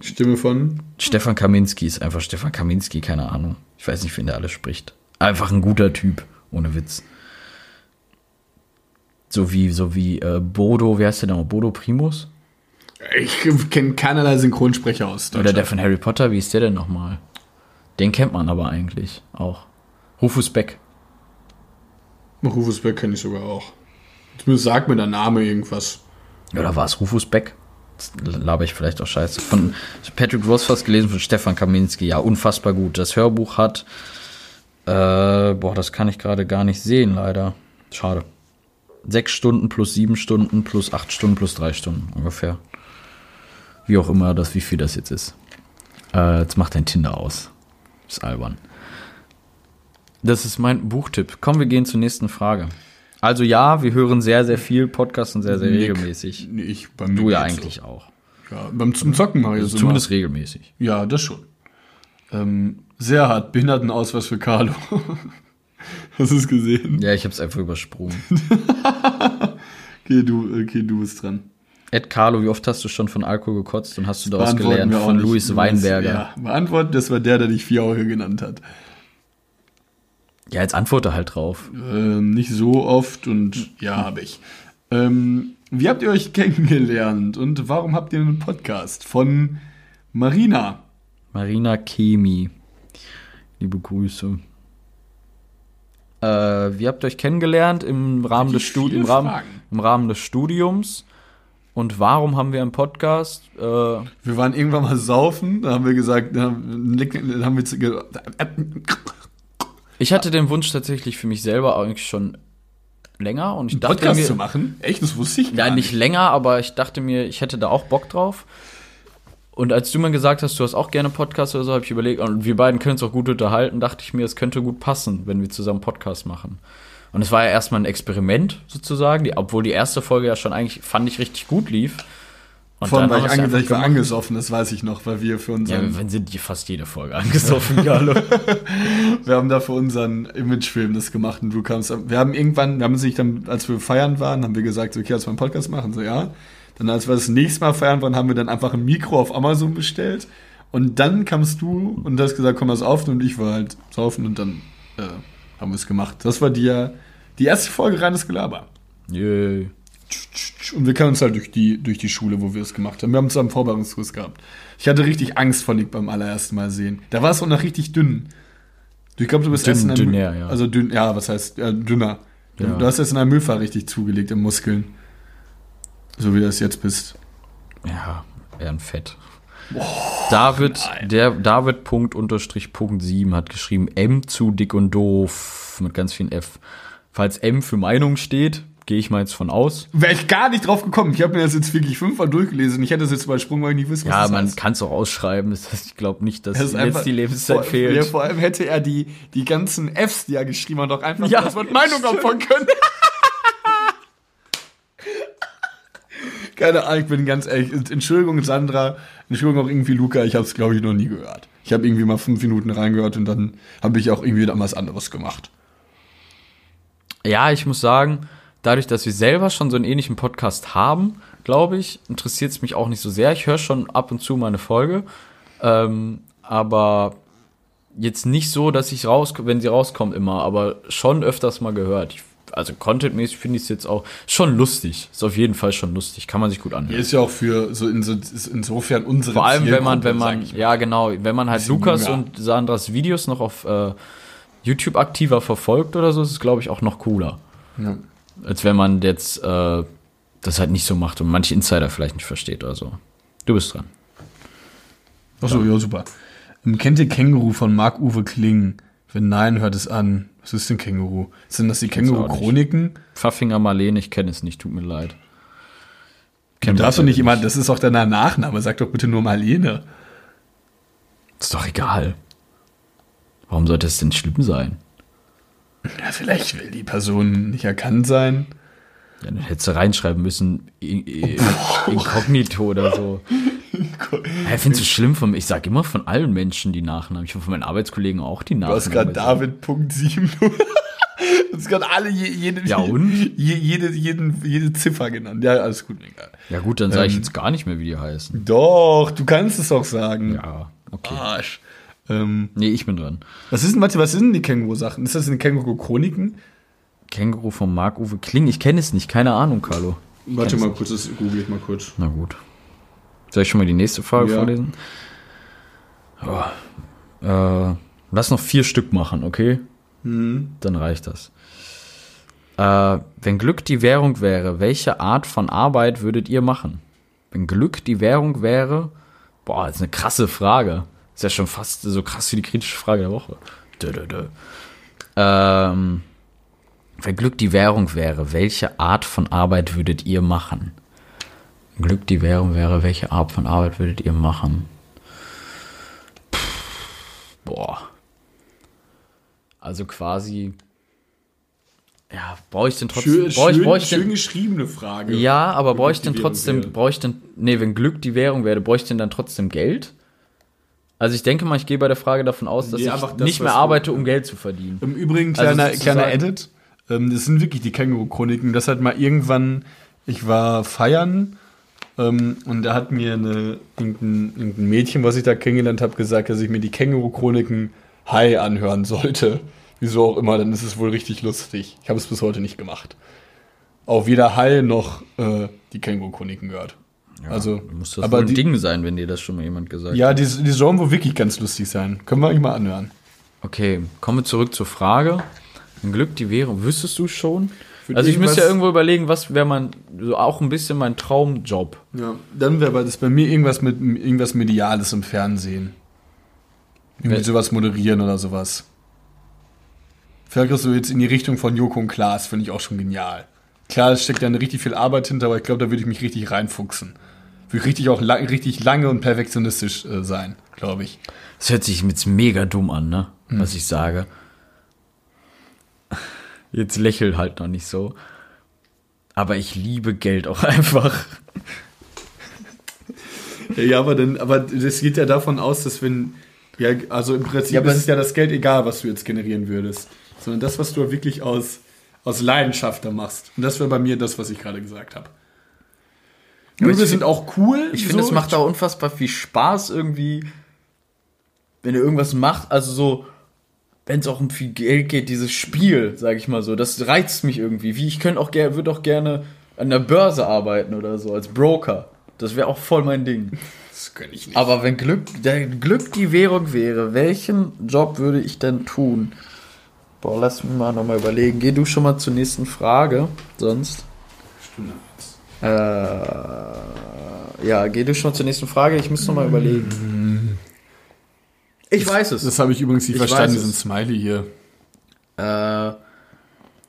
Stimme von? Stefan Kaminski ist einfach Stefan Kaminski, keine Ahnung. Ich weiß nicht, wen der alles spricht. Einfach ein guter Typ, ohne Witz. So wie, so wie äh, Bodo, wer heißt der nochmal? Bodo Primus? Ich kenne keinerlei Synchronsprecher aus Oder der von Harry Potter, wie ist der denn nochmal? Den kennt man aber eigentlich auch. Rufus Beck. Rufus Beck kenne ich sogar auch. Zumindest sagt mir der Name irgendwas. Oder war es Rufus Beck? Laber ich vielleicht auch scheiße. Von Patrick Rothfuss gelesen von Stefan Kaminski. Ja, unfassbar gut. Das Hörbuch hat. Äh, boah, das kann ich gerade gar nicht sehen, leider. Schade. Sechs Stunden plus sieben Stunden plus acht Stunden plus drei Stunden ungefähr. Wie auch immer das, wie viel das jetzt ist. Äh, jetzt macht dein Tinder aus. Ist albern. Das ist mein Buchtipp. Komm, wir gehen zur nächsten Frage. Also ja, wir hören sehr, sehr viel Podcast und sehr, sehr Nick. regelmäßig. Ich, bei mir Du ja eigentlich auch. So. Ja, beim zum Zocken mache ich das Zumindest regelmäßig. immer. Ja, das schon. Ähm, sehr hart. Behindertenausweis für Carlo. Hast du es gesehen? Ja, ich habe es einfach übersprungen. Okay, du, okay, du bist dran. Ed Carlo, wie oft hast du schon von Alkohol gekotzt und hast du daraus gelernt? auch Von Du Weinberger. Ja, beantworten, das war der, der dich vier Euro genannt hat. Ja, jetzt antworte halt drauf. Ähm, nicht so oft und ja, habe ich. Ähm, wie habt ihr euch kennengelernt und warum habt ihr einen Podcast? Von Marina. Marina Chemi. Liebe Grüße. Äh, wie habt ihr euch kennengelernt im Rahmen, des, im, Rahmen, im Rahmen des Studiums? Und warum haben wir einen Podcast? Äh, Wir waren irgendwann mal saufen, da haben wir gesagt, da haben da haben wir ich hatte den Wunsch tatsächlich für mich selber eigentlich schon länger und ich dachte Podcast mir, zu machen. Echt, das wusste ich gar Ja, nicht länger, aber ich dachte mir, ich hätte da auch Bock drauf. Und als du mir gesagt hast, du hast auch gerne Podcast oder so, habe ich überlegt, und wir beiden können uns auch gut unterhalten, dachte ich mir, es könnte gut passen, wenn wir zusammen Podcast machen. Und es war ja erstmal ein Experiment sozusagen, die, obwohl die erste Folge ja schon eigentlich, fand ich, richtig gut lief. Und Vorhin war ich, ange ich war angesoffen, das weiß ich noch, weil wir für Ja, unseren, wir sind die fast jede Folge angesoffen, Carlo. wir haben da für unseren Imagefilm das gemacht und du kamst, wir haben irgendwann, wir haben sich dann, als wir feiern waren, haben wir gesagt, okay, als wir einen Podcast machen, so ja. Dann als wir das nächste Mal feiern waren, haben wir dann einfach ein Mikro auf Amazon bestellt und dann kamst du und hast gesagt, komm, das auf und ich war halt saufen und dann äh, haben wir es gemacht. Das war die, die erste Folge reines Gelaber. Yay. Und wir kennen uns halt durch die, durch die Schule, wo wir es gemacht haben. Wir haben zusammen einen Vorbereitungskurs gehabt. Ich hatte richtig Angst vor Nick beim allerersten Mal sehen. Da war es auch noch richtig dünn. Ich glaube, du bist Dünn- erst in einem, dünner, ja. Also dünn, ja, was heißt, äh, dünner. Du, Ja. du hast erst in einem Müllfahr richtig zugelegt im Muskeln. So wie du das jetzt bist. Ja, eher ein Fett. David, der David Punkt unterstrich Punkt 7 hat geschrieben, M zu dick und doof mit ganz vielen F. Falls M für Meinung steht, gehe ich mal jetzt von aus. Wäre ich gar nicht drauf gekommen. Ich habe mir das jetzt wirklich fünfmal durchgelesen. Ich hätte das jetzt weil ich nicht wusste, was Ja, das man kann es auch ausschreiben. Das heißt, ich glaube nicht, dass Das jetzt einfach- die Lebenszeit vor, fehlt. Ja, vor allem hätte er die, die ganzen Fs, die er geschrieben hat, doch einfach Ja, das Wort Meinung opfern können. Keine Ahnung, ich bin ganz ehrlich. Entschuldigung, Sandra. Entschuldigung auch irgendwie Luca. Ich habe es, glaube ich, noch nie gehört. Ich habe irgendwie mal fünf Minuten reingehört und dann habe ich auch irgendwie dann was anderes gemacht. Ja, ich muss sagen, dadurch, dass wir selber schon so einen ähnlichen Podcast haben, glaube ich, interessiert es mich auch nicht so sehr. Ich höre schon ab und zu mal eine Folge, ähm, aber jetzt nicht so, dass ich raus, wenn sie rauskommt immer, aber schon öfters mal gehört. Ich, also contentmäßig finde ich es jetzt auch schon lustig. Ist auf jeden Fall schon lustig. Kann man sich gut anhören. Ist ja auch für so, in, so ist insofern unsere Vor allem, wenn man, wenn man, ja genau, wenn man halt Lukas jünger. und Sandras Videos noch auf äh, YouTube aktiver verfolgt oder so, ist es glaube ich auch noch cooler. Ja. Als wenn man jetzt äh, das halt nicht so macht und manche Insider vielleicht nicht versteht oder so. Du bist dran. Achso, ja, super. Ähm, Kennt ihr Känguru von Marc-Uwe Kling? Wenn nein, hört es an. Was ist denn Känguru? Sind das die Känguru-Chroniken? Pfaffinger Marlene, ich kenne es nicht, tut mir leid. Du Kennt darfst doch nicht immer, das ist auch dein Nachname. Sag doch bitte nur Marlene. Ist doch egal. Warum sollte es denn schlimm sein? Ja, vielleicht will die Person nicht erkannt sein. Ja, dann hättest du reinschreiben müssen, i- inkognito oder so. Hä, findest du schlimm von Ich sag immer von allen Menschen die Nachnamen. Ich habe von meinen Arbeitskollegen auch die Du Nachnamen. hast gerade gesagt. David.7. Du hast gerade alle, je, jede, Ja, und? Je, jede, jeden, jede Ziffer genannt. Ja, alles gut, egal. Ja gut, dann sage ich Ähm. jetzt gar nicht mehr, wie die heißen. Doch, du kannst es auch sagen. Ja, okay. Arsch. Ähm, Nee, ich bin dran. was ist denn, warte, was sind denn die Känguru-Sachen? Ist das in den Känguru-Chroniken? Känguru von Marc-Uwe Kling. Ich kenne es nicht, keine Ahnung, Carlo. Warte mal kurz, das google ich mal kurz. Na gut. Soll ich schon mal die nächste Frage Ja. vorlesen? Oh. Äh, lass noch vier Stück machen, okay? Dann reicht das. Äh, wenn Glück die Währung wäre, welche Art von Arbeit würdet ihr machen? Wenn Glück die Währung wäre, boah, das ist eine krasse Frage. Ist ja schon fast so krass wie die kritische Frage der Woche. Dö, dö, dö. Ähm, wenn Glück die Währung wäre, welche Art von Arbeit würdet ihr machen? Wenn Glück die Währung wäre, welche Art von Arbeit würdet ihr machen? Pff, boah. Also quasi. Ja, brauche ich denn trotzdem. brauche ich, brauche ich denn, geschriebene Frage. ja, aber brauche ich Glück denn die Währung trotzdem, wäre. brauche ich denn, nee, wenn Glück die Währung wäre, bräuchte ich denn dann trotzdem Geld? Also ich denke mal, ich gehe bei der Frage davon aus, dass Nee, ich einfach das, nicht mehr arbeite, um Geld zu verdienen. Im Übrigen, Also kleiner, sozusagen- kleiner Edit. Ähm, das sind wirklich die Känguru-Chroniken. Das hat mal irgendwann Ich war feiern ähm, und da hat mir eine, irgendein, irgendein Mädchen, was ich da kennengelernt habe, gesagt, dass ich mir die Känguru-Chroniken High anhören sollte. Wieso auch immer, dann ist es wohl richtig lustig. Ich habe es bis heute nicht gemacht. Auch weder High noch äh, die Känguru-Chroniken gehört. Also, Muss das aber wohl ein Ding sein, wenn dir das schon mal jemand gesagt ja, hat. die, die sollen wohl wirklich ganz lustig sein. Können wir eigentlich mal anhören. Okay, kommen wir zurück zur Frage. Ein Glück, die Währung. Wüsstest du schon? Für also ich müsste ja irgendwo überlegen, was wäre mein, so auch ein bisschen mein Traumjob. Ja, dann wäre das bei mir irgendwas mit irgendwas Mediales im Fernsehen. Irgendwie Wel- sowas moderieren oder sowas. Vielleicht so jetzt in die Richtung von Joko und Klaas, finde ich auch schon genial. Klar, es steckt da richtig viel Arbeit hinter, aber ich glaube, da würde ich mich richtig reinfuchsen. Richtig auch la richtig lange und perfektionistisch äh, sein, glaube ich. Das hört sich jetzt mega dumm an, ne? Was ich sage. Jetzt lächel halt noch nicht so. Aber ich liebe Geld auch einfach. Ja, aber dann, aber das geht ja davon aus, dass wenn, ja, also im Prinzip Ja, aber ist es ja das Geld egal, was du jetzt generieren würdest, sondern das, was du wirklich aus, aus Leidenschaft da machst. Und das wäre bei mir das, was ich gerade gesagt habe. Ich sind auch cool. Ich finde, so. es macht auch unfassbar viel Spaß irgendwie, wenn ihr irgendwas macht. Also so, wenn es auch um viel Geld geht, dieses Spiel, sage ich mal so, das reizt mich irgendwie. Wie ich könnte auch gerne, würde auch gerne an der Börse arbeiten oder so als Broker. Das wäre auch voll mein Ding. Das kann ich nicht. Aber wenn Glück, der Glück die Währung wäre, welchen Job würde ich denn tun? Boah, lass mich mal nochmal überlegen. Geh du schon mal zur nächsten Frage, sonst. Äh, ja, geh du schon mal zur nächsten Frage. Ich muss nochmal überlegen. Ich weiß es. Das habe ich übrigens nicht Ich verstanden, diesen es. Smiley hier. Äh,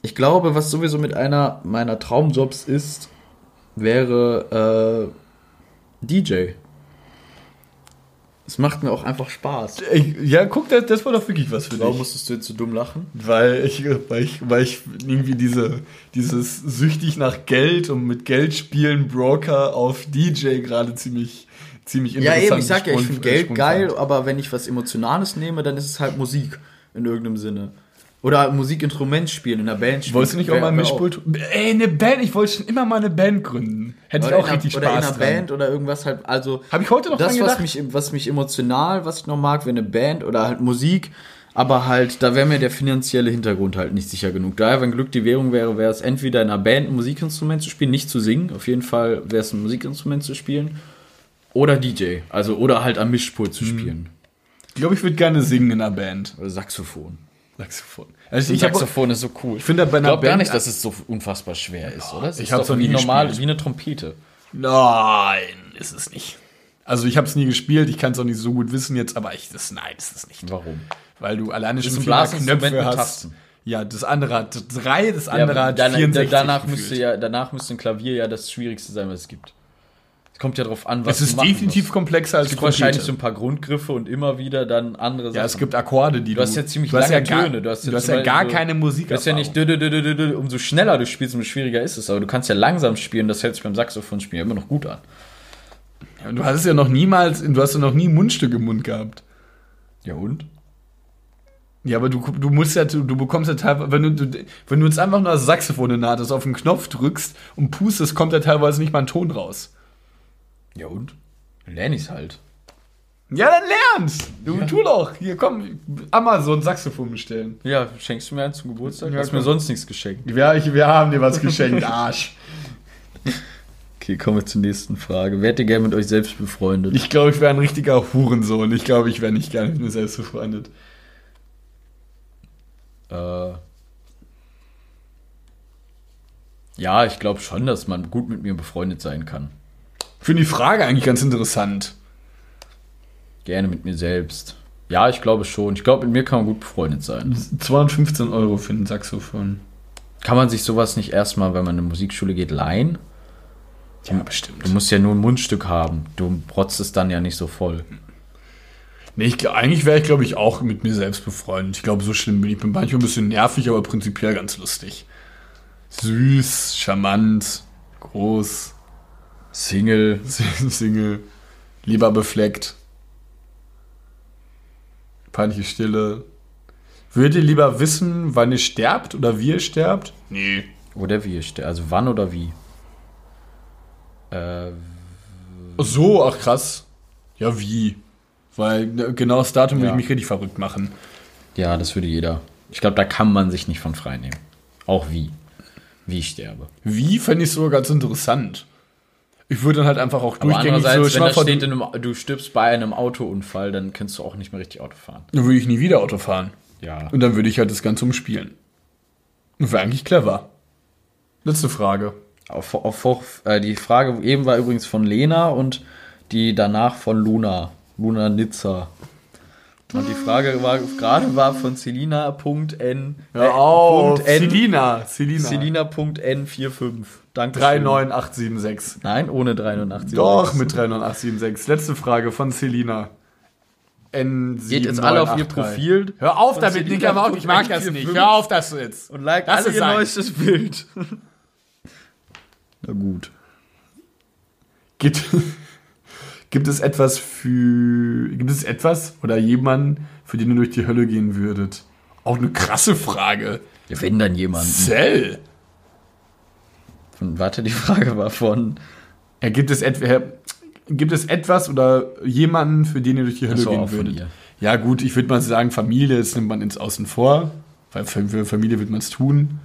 ich glaube, was sowieso mit einer meiner Traumjobs ist, wäre äh, DJ. Es macht mir auch einfach Spaß. Ja, guck, das, das war doch wirklich was für Warum dich. musstest du jetzt so dumm lachen? Weil ich, weil ich, weil ich irgendwie diese, dieses süchtig nach Geld und mit Geld spielen Broker auf DJ gerade ziemlich, ziemlich Ja, interessant. eben, ich sag ja, ich finde Geld geil, aber wenn ich was Emotionales nehme, dann ist es halt Musik in irgendeinem Sinne. Oder Musikinstrument spielen, in einer Band spielen. Wolltest du nicht auch mal ein Mischpult? Ey, eine Band, ich wollte schon immer mal eine Band gründen. Hätte ich Oder auch in einer, richtig oder Spaß in einer dran. Band oder irgendwas halt, also. Hab ich heute noch Das, was mich, was mich emotional, was ich noch mag, wäre eine Band oder halt Musik. Aber halt, da wäre mir der finanzielle Hintergrund halt nicht sicher genug. Daher, wenn Glück die Währung wäre, wäre es entweder in einer Band ein Musikinstrument zu spielen, nicht zu singen. Auf jeden Fall wäre es ein Musikinstrument zu spielen. Oder DJ. Also, oder halt am Mischpult zu spielen. Ich glaube, ich würde gerne singen in einer Band. Oder Saxophon. Saxophon. Also Ich habe Saxophon ist so cool. Ich finde bei einer glaube gar nicht, dass es so unfassbar schwer ist, oder? Es ich doch noch wie nie normal, gespielt. wie eine Trompete. Nein, ist es nicht. Also ich habe es nie gespielt, ich kann es auch nicht so gut wissen jetzt, aber ich das nein, ist es nicht. Warum? Weil du alleine schon viele Knöpfe hast. Tasten. Ja, das andere hat drei, das Ja, andere aber hat dann, 64 danach gefühlt. müsste ja, danach müsste ein Klavier ja das Schwierigste sein, was es gibt. Es kommt ja drauf an, was Es ist definitiv komplexer als Es gibt wahrscheinlich so ein paar Grundgriffe und immer wieder dann andere Sachen. Ja, es gibt Akkorde, die du. Du hast ja ziemlich du lange ja gar, Töne. Du hast ja, du hast ja gar so- keine Musik. Du hast ja nicht, dü- dü- dü- dü- dü- umso schneller du spielst, umso schwieriger ist es. Aber du kannst ja langsam spielen, das hält sich beim Saxophonspielen immer noch gut an. Du hast es ja noch niemals, du hast ja noch nie Mundstück im Mund gehabt. Ja und? Ja, aber du, du musst ja, du, du bekommst ja teilweise, wenn du, du, wenn du jetzt einfach nur das Saxophon in der Hand hast, auf den Knopf drückst und pustest, kommt ja teilweise nicht mal ein Ton raus. Ja und? Dann lerne ich's halt. Ja, dann lernst! Du tu doch! Hier, komm, Amazon Saxophon bestellen. Ja, schenkst du mir eins zum Geburtstag? Ja, hast mir sonst nichts geschenkt. Ja, ich, wir haben dir was geschenkt, Arsch. Okay, kommen wir zur nächsten Frage. Werdet ihr gerne mit euch selbst befreundet? Ich glaube, ich wäre ein richtiger Hurensohn. Ich glaube, ich wäre nicht gerne mit mir selbst befreundet. Äh, ja, ich glaube schon, dass man gut mit mir befreundet sein kann. Ich finde die Frage eigentlich ganz interessant. Gerne mit mir selbst. Ja, ich glaube schon. Ich glaube, mit mir kann man gut befreundet sein. 215 Euro für ein Saxophon. Kann man sich sowas nicht erstmal, wenn man in eine Musikschule geht, leihen? Ja, bestimmt. Du musst ja nur ein Mundstück haben. Du protzt es dann ja nicht so voll. Nee, ich, eigentlich wäre ich, glaube ich, auch mit mir selbst befreundet. Ich glaube, so schlimm bin ich. bin manchmal ein bisschen nervig, aber prinzipiell ganz lustig. Süß, charmant, groß, Single. Single, lieber befleckt. Peinliche Stille. Würdet ihr lieber wissen, wann ihr sterbt oder wie ihr sterbt? Nee. Oder wie? Also wann oder wie? Äh, Ach so, ach krass. Ja, wie? Weil ne, genau das Datum würde Ja. ich mich richtig verrückt machen. ja, das würde jeder. Ich glaube, da kann man sich nicht von frei nehmen. Auch wie. Wie ich sterbe. Wie fände ich sogar ganz interessant. Ich würde dann halt einfach auch Aber durchgängig so wenn da steht, in einem, du stirbst bei einem Autounfall, dann kannst du auch nicht mehr richtig Auto fahren. dann würde ich nie wieder Auto fahren. Ja. Und dann würde ich halt das Ganze umspielen. Wäre eigentlich clever. Letzte Frage. Auf, auf, auf, äh, die Frage eben war übrigens von Lena und die danach von Luna. Luna Nizza. Und die Frage war gerade war von Celina.n. Hör auf, Punkt N- Selina. Selina. Celina.n45. Danke. 39876. Nein, ohne 389. Doch, mit 39876. Letzte Frage von Selina. N7 Geht jetzt alle auf ihr Profil. Hör auf damit, Nick, aber auch, ich mag das nicht. 45. Hör auf das jetzt. Und like Lass alle es ihr sein. neuestes Bild. Na gut. Gibt, gibt es etwas für. Gibt es etwas oder jemanden, für den ihr durch die Hölle gehen würdet? Auch eine krasse Frage. Wenn dann jemand. Cell. Von, warte, die Frage war von. Ja, gibt, es etwa, gibt es etwas oder jemanden, für den ihr durch die Hölle so, gehen würdet? Ja, gut, ich würde mal sagen, Familie, das nimmt man ins Außen vor. Weil für Familie wird man es tun.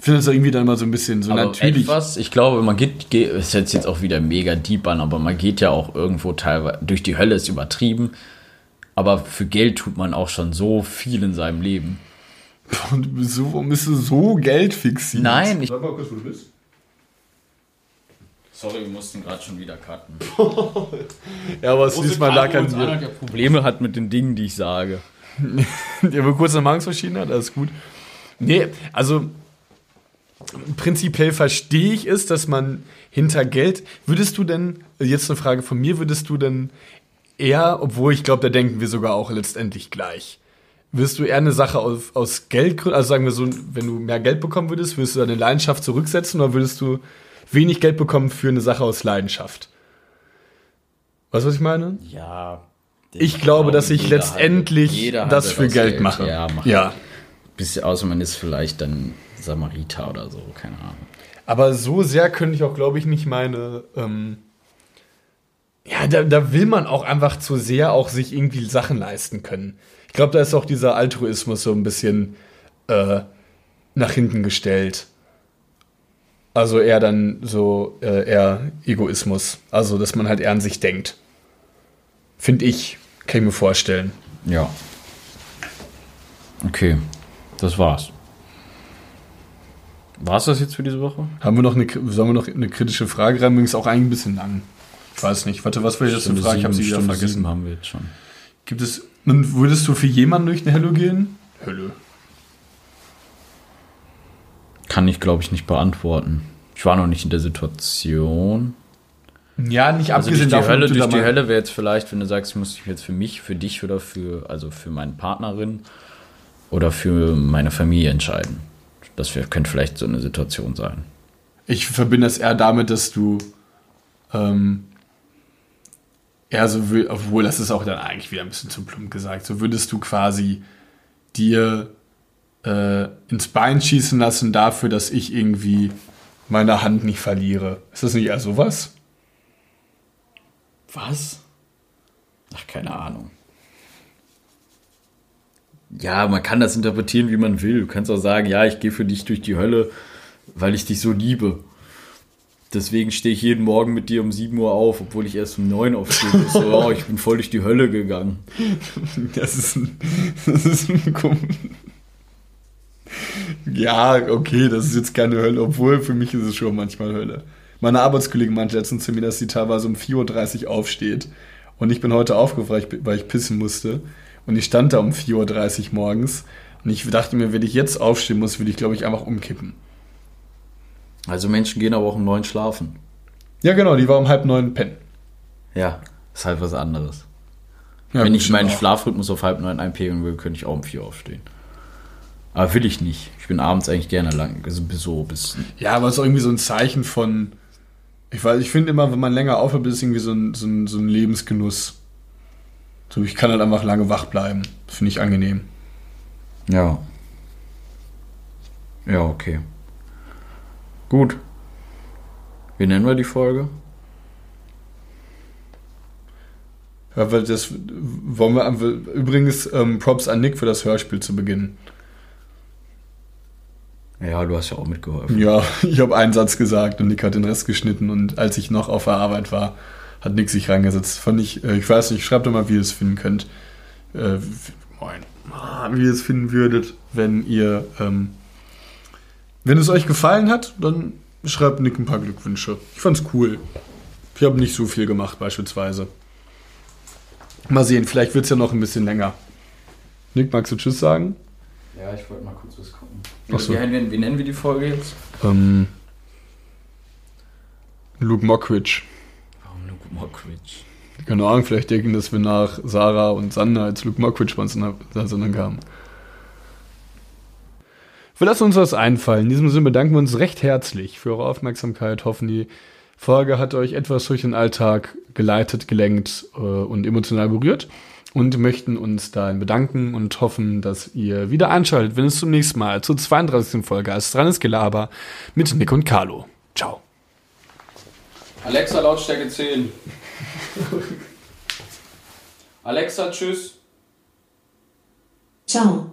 Ich finde das irgendwie dann immer so ein bisschen so Aber natürlich. etwas, ich glaube, man geht, geht ist jetzt, jetzt auch wieder mega deep an, aber man geht ja auch irgendwo teilweise, durch die Hölle ist übertrieben, aber für Geld tut man auch schon so viel in seinem Leben. Und du bist so, warum bist du so Geld fixiert? Nein, ich. Sag mal kurz, wo du bist. Sorry, wir mussten gerade schon wieder cutten. Ja, aber es diesmal lag an dir. der Probleme hat mit den Dingen, die ich sage. Der wohl kurz eine hat, alles gut. Nee, also prinzipiell verstehe ich es, dass man hinter Geld. Würdest du denn, jetzt eine Frage von mir, würdest du denn eher, obwohl ich glaube, da denken wir sogar auch letztendlich gleich. Würdest du eher eine Sache aus, aus Geldgründen, also sagen wir so, wenn du mehr Geld bekommen würdest, würdest du deine Leidenschaft zurücksetzen oder würdest du wenig Geld bekommen für eine Sache aus Leidenschaft? Weißt du, was ich meine? Ja. Ich glaube, dass ich letztendlich hat- das für etwas Geld mache. Ja, macht ja. Bis, außer man ist vielleicht dann Samariter oder so, keine Ahnung. Aber so sehr könnte ich auch, glaube ich, nicht meine. Ähm ja, da, da will man auch einfach zu sehr auch sich irgendwie Sachen leisten können. Ich glaube, da ist auch dieser Altruismus so ein bisschen äh, nach hinten gestellt. Also eher dann so äh, eher Egoismus. Also, dass man halt eher an sich denkt. Finde ich, kann ich mir vorstellen. Ja. Okay, das war's. War's das jetzt für diese Woche? Haben wir noch eine, sollen wir noch eine kritische Frage reinbringen? Ist auch eigentlich ein bisschen lang. Ich weiß nicht. Warte, was war die letzte Frage? Ich habe sie wieder Stunde vergessen. haben wir jetzt schon. Gibt es. Und würdest du für jemanden durch eine Hölle gehen? Hölle. Kann ich, glaube ich, nicht beantworten. Ich war noch nicht in der Situation. Ja, nicht Also durch abgesehen die davon, Hölle, durch die Hölle wäre jetzt vielleicht, wenn du sagst, ich muss mich jetzt für mich, für dich oder für, also für meine Partnerin oder für meine Familie entscheiden. Das wär, könnte vielleicht so eine Situation sein. Ich verbinde das eher damit, dass du. Ähm, eher so, will- obwohl das ist auch dann eigentlich wieder ein bisschen zu plump gesagt. So würdest du quasi dir äh, ins Bein schießen lassen dafür, dass ich irgendwie meine Hand nicht verliere. Ist das nicht eher sowas? Was? Ach, keine Ahnung. Ja, man kann das interpretieren, wie man will. Du kannst auch sagen, ja, ich gehe für dich durch die Hölle, weil ich dich so liebe. Deswegen stehe ich jeden Morgen mit dir um 7 Uhr auf, obwohl ich erst um 9 aufstehe. so, oh, ich bin voll durch die Hölle gegangen. Das ist ein, das ist ein. Ja, okay, das ist jetzt keine Hölle, obwohl für mich ist es schon manchmal Hölle. Meine Arbeitskollegin meinte letztens zu mir, dass sie teilweise um 4.30 Uhr aufsteht. Und ich bin heute aufgewacht, weil ich pissen musste. Und ich stand da um 4.30 Uhr morgens. Und ich dachte mir, wenn ich jetzt aufstehen muss, würde ich, glaube ich, einfach umkippen. Also Menschen gehen aber auch um 9 schlafen. Ja, genau, die war um halb neun pennen. Ja, ist halt was anderes. Ja, Wenn ich meinen auch. Schlafrhythmus auf halb neun einpegeln will, könnte ich auch um 4 aufstehen. Aber will ich nicht. Ich bin abends eigentlich gerne lang, also bis so bis Ja, aber es ist auch irgendwie so ein Zeichen von. Ich weiß, ich finde immer, wenn man länger aufhört, ist es irgendwie so ein, so ein, so ein Lebensgenuss. So, ich kann halt einfach lange wach bleiben. Das finde ich angenehm. Ja. Ja, okay. Gut. Wie nennen wir die Folge? Ja, weil das wollen wir übrigens ähm, Props an Nick für das Hörspiel zu beginnen. Ja, du hast ja auch mitgeholfen. Ja, ich habe einen Satz gesagt und Nick hat den Rest geschnitten und als ich noch auf der Arbeit war, hat Nick sich reingesetzt. Fand ich, äh, ich weiß nicht, schreibt doch mal, wie ihr es finden könnt. Äh, moin. Ah, wie ihr es finden würdet, wenn ihr, ähm, wenn es euch gefallen hat, dann schreibt Nick ein paar Glückwünsche. Ich fand's cool. Ich habe nicht so viel gemacht, beispielsweise. Mal sehen, vielleicht wird es ja noch ein bisschen länger. Nick, magst du Tschüss sagen? Ja, ich wollte mal kurz was gucken. Ach so. Wie, nennen, wie nennen wir die Folge jetzt? Ähm, Luke Mockridge. Mockridge? Keine Ahnung, vielleicht denken, dass wir nach Sarah und Sander als Luke Mockridge bei uns in der kamen. Wir lassen uns was einfallen. In diesem Sinne bedanken wir uns recht herzlich für eure Aufmerksamkeit. Hoffen, die Folge hat euch etwas durch den Alltag geleitet, gelenkt äh, und emotional berührt und möchten uns dahin bedanken und hoffen, dass ihr wieder einschaltet, wenn es zum nächsten Mal zur 32. Folge als ist Gelaber mit Nick und Carlo. Ciao. Alexa, Lautstärke 10. Alexa, tschüss. Ciao.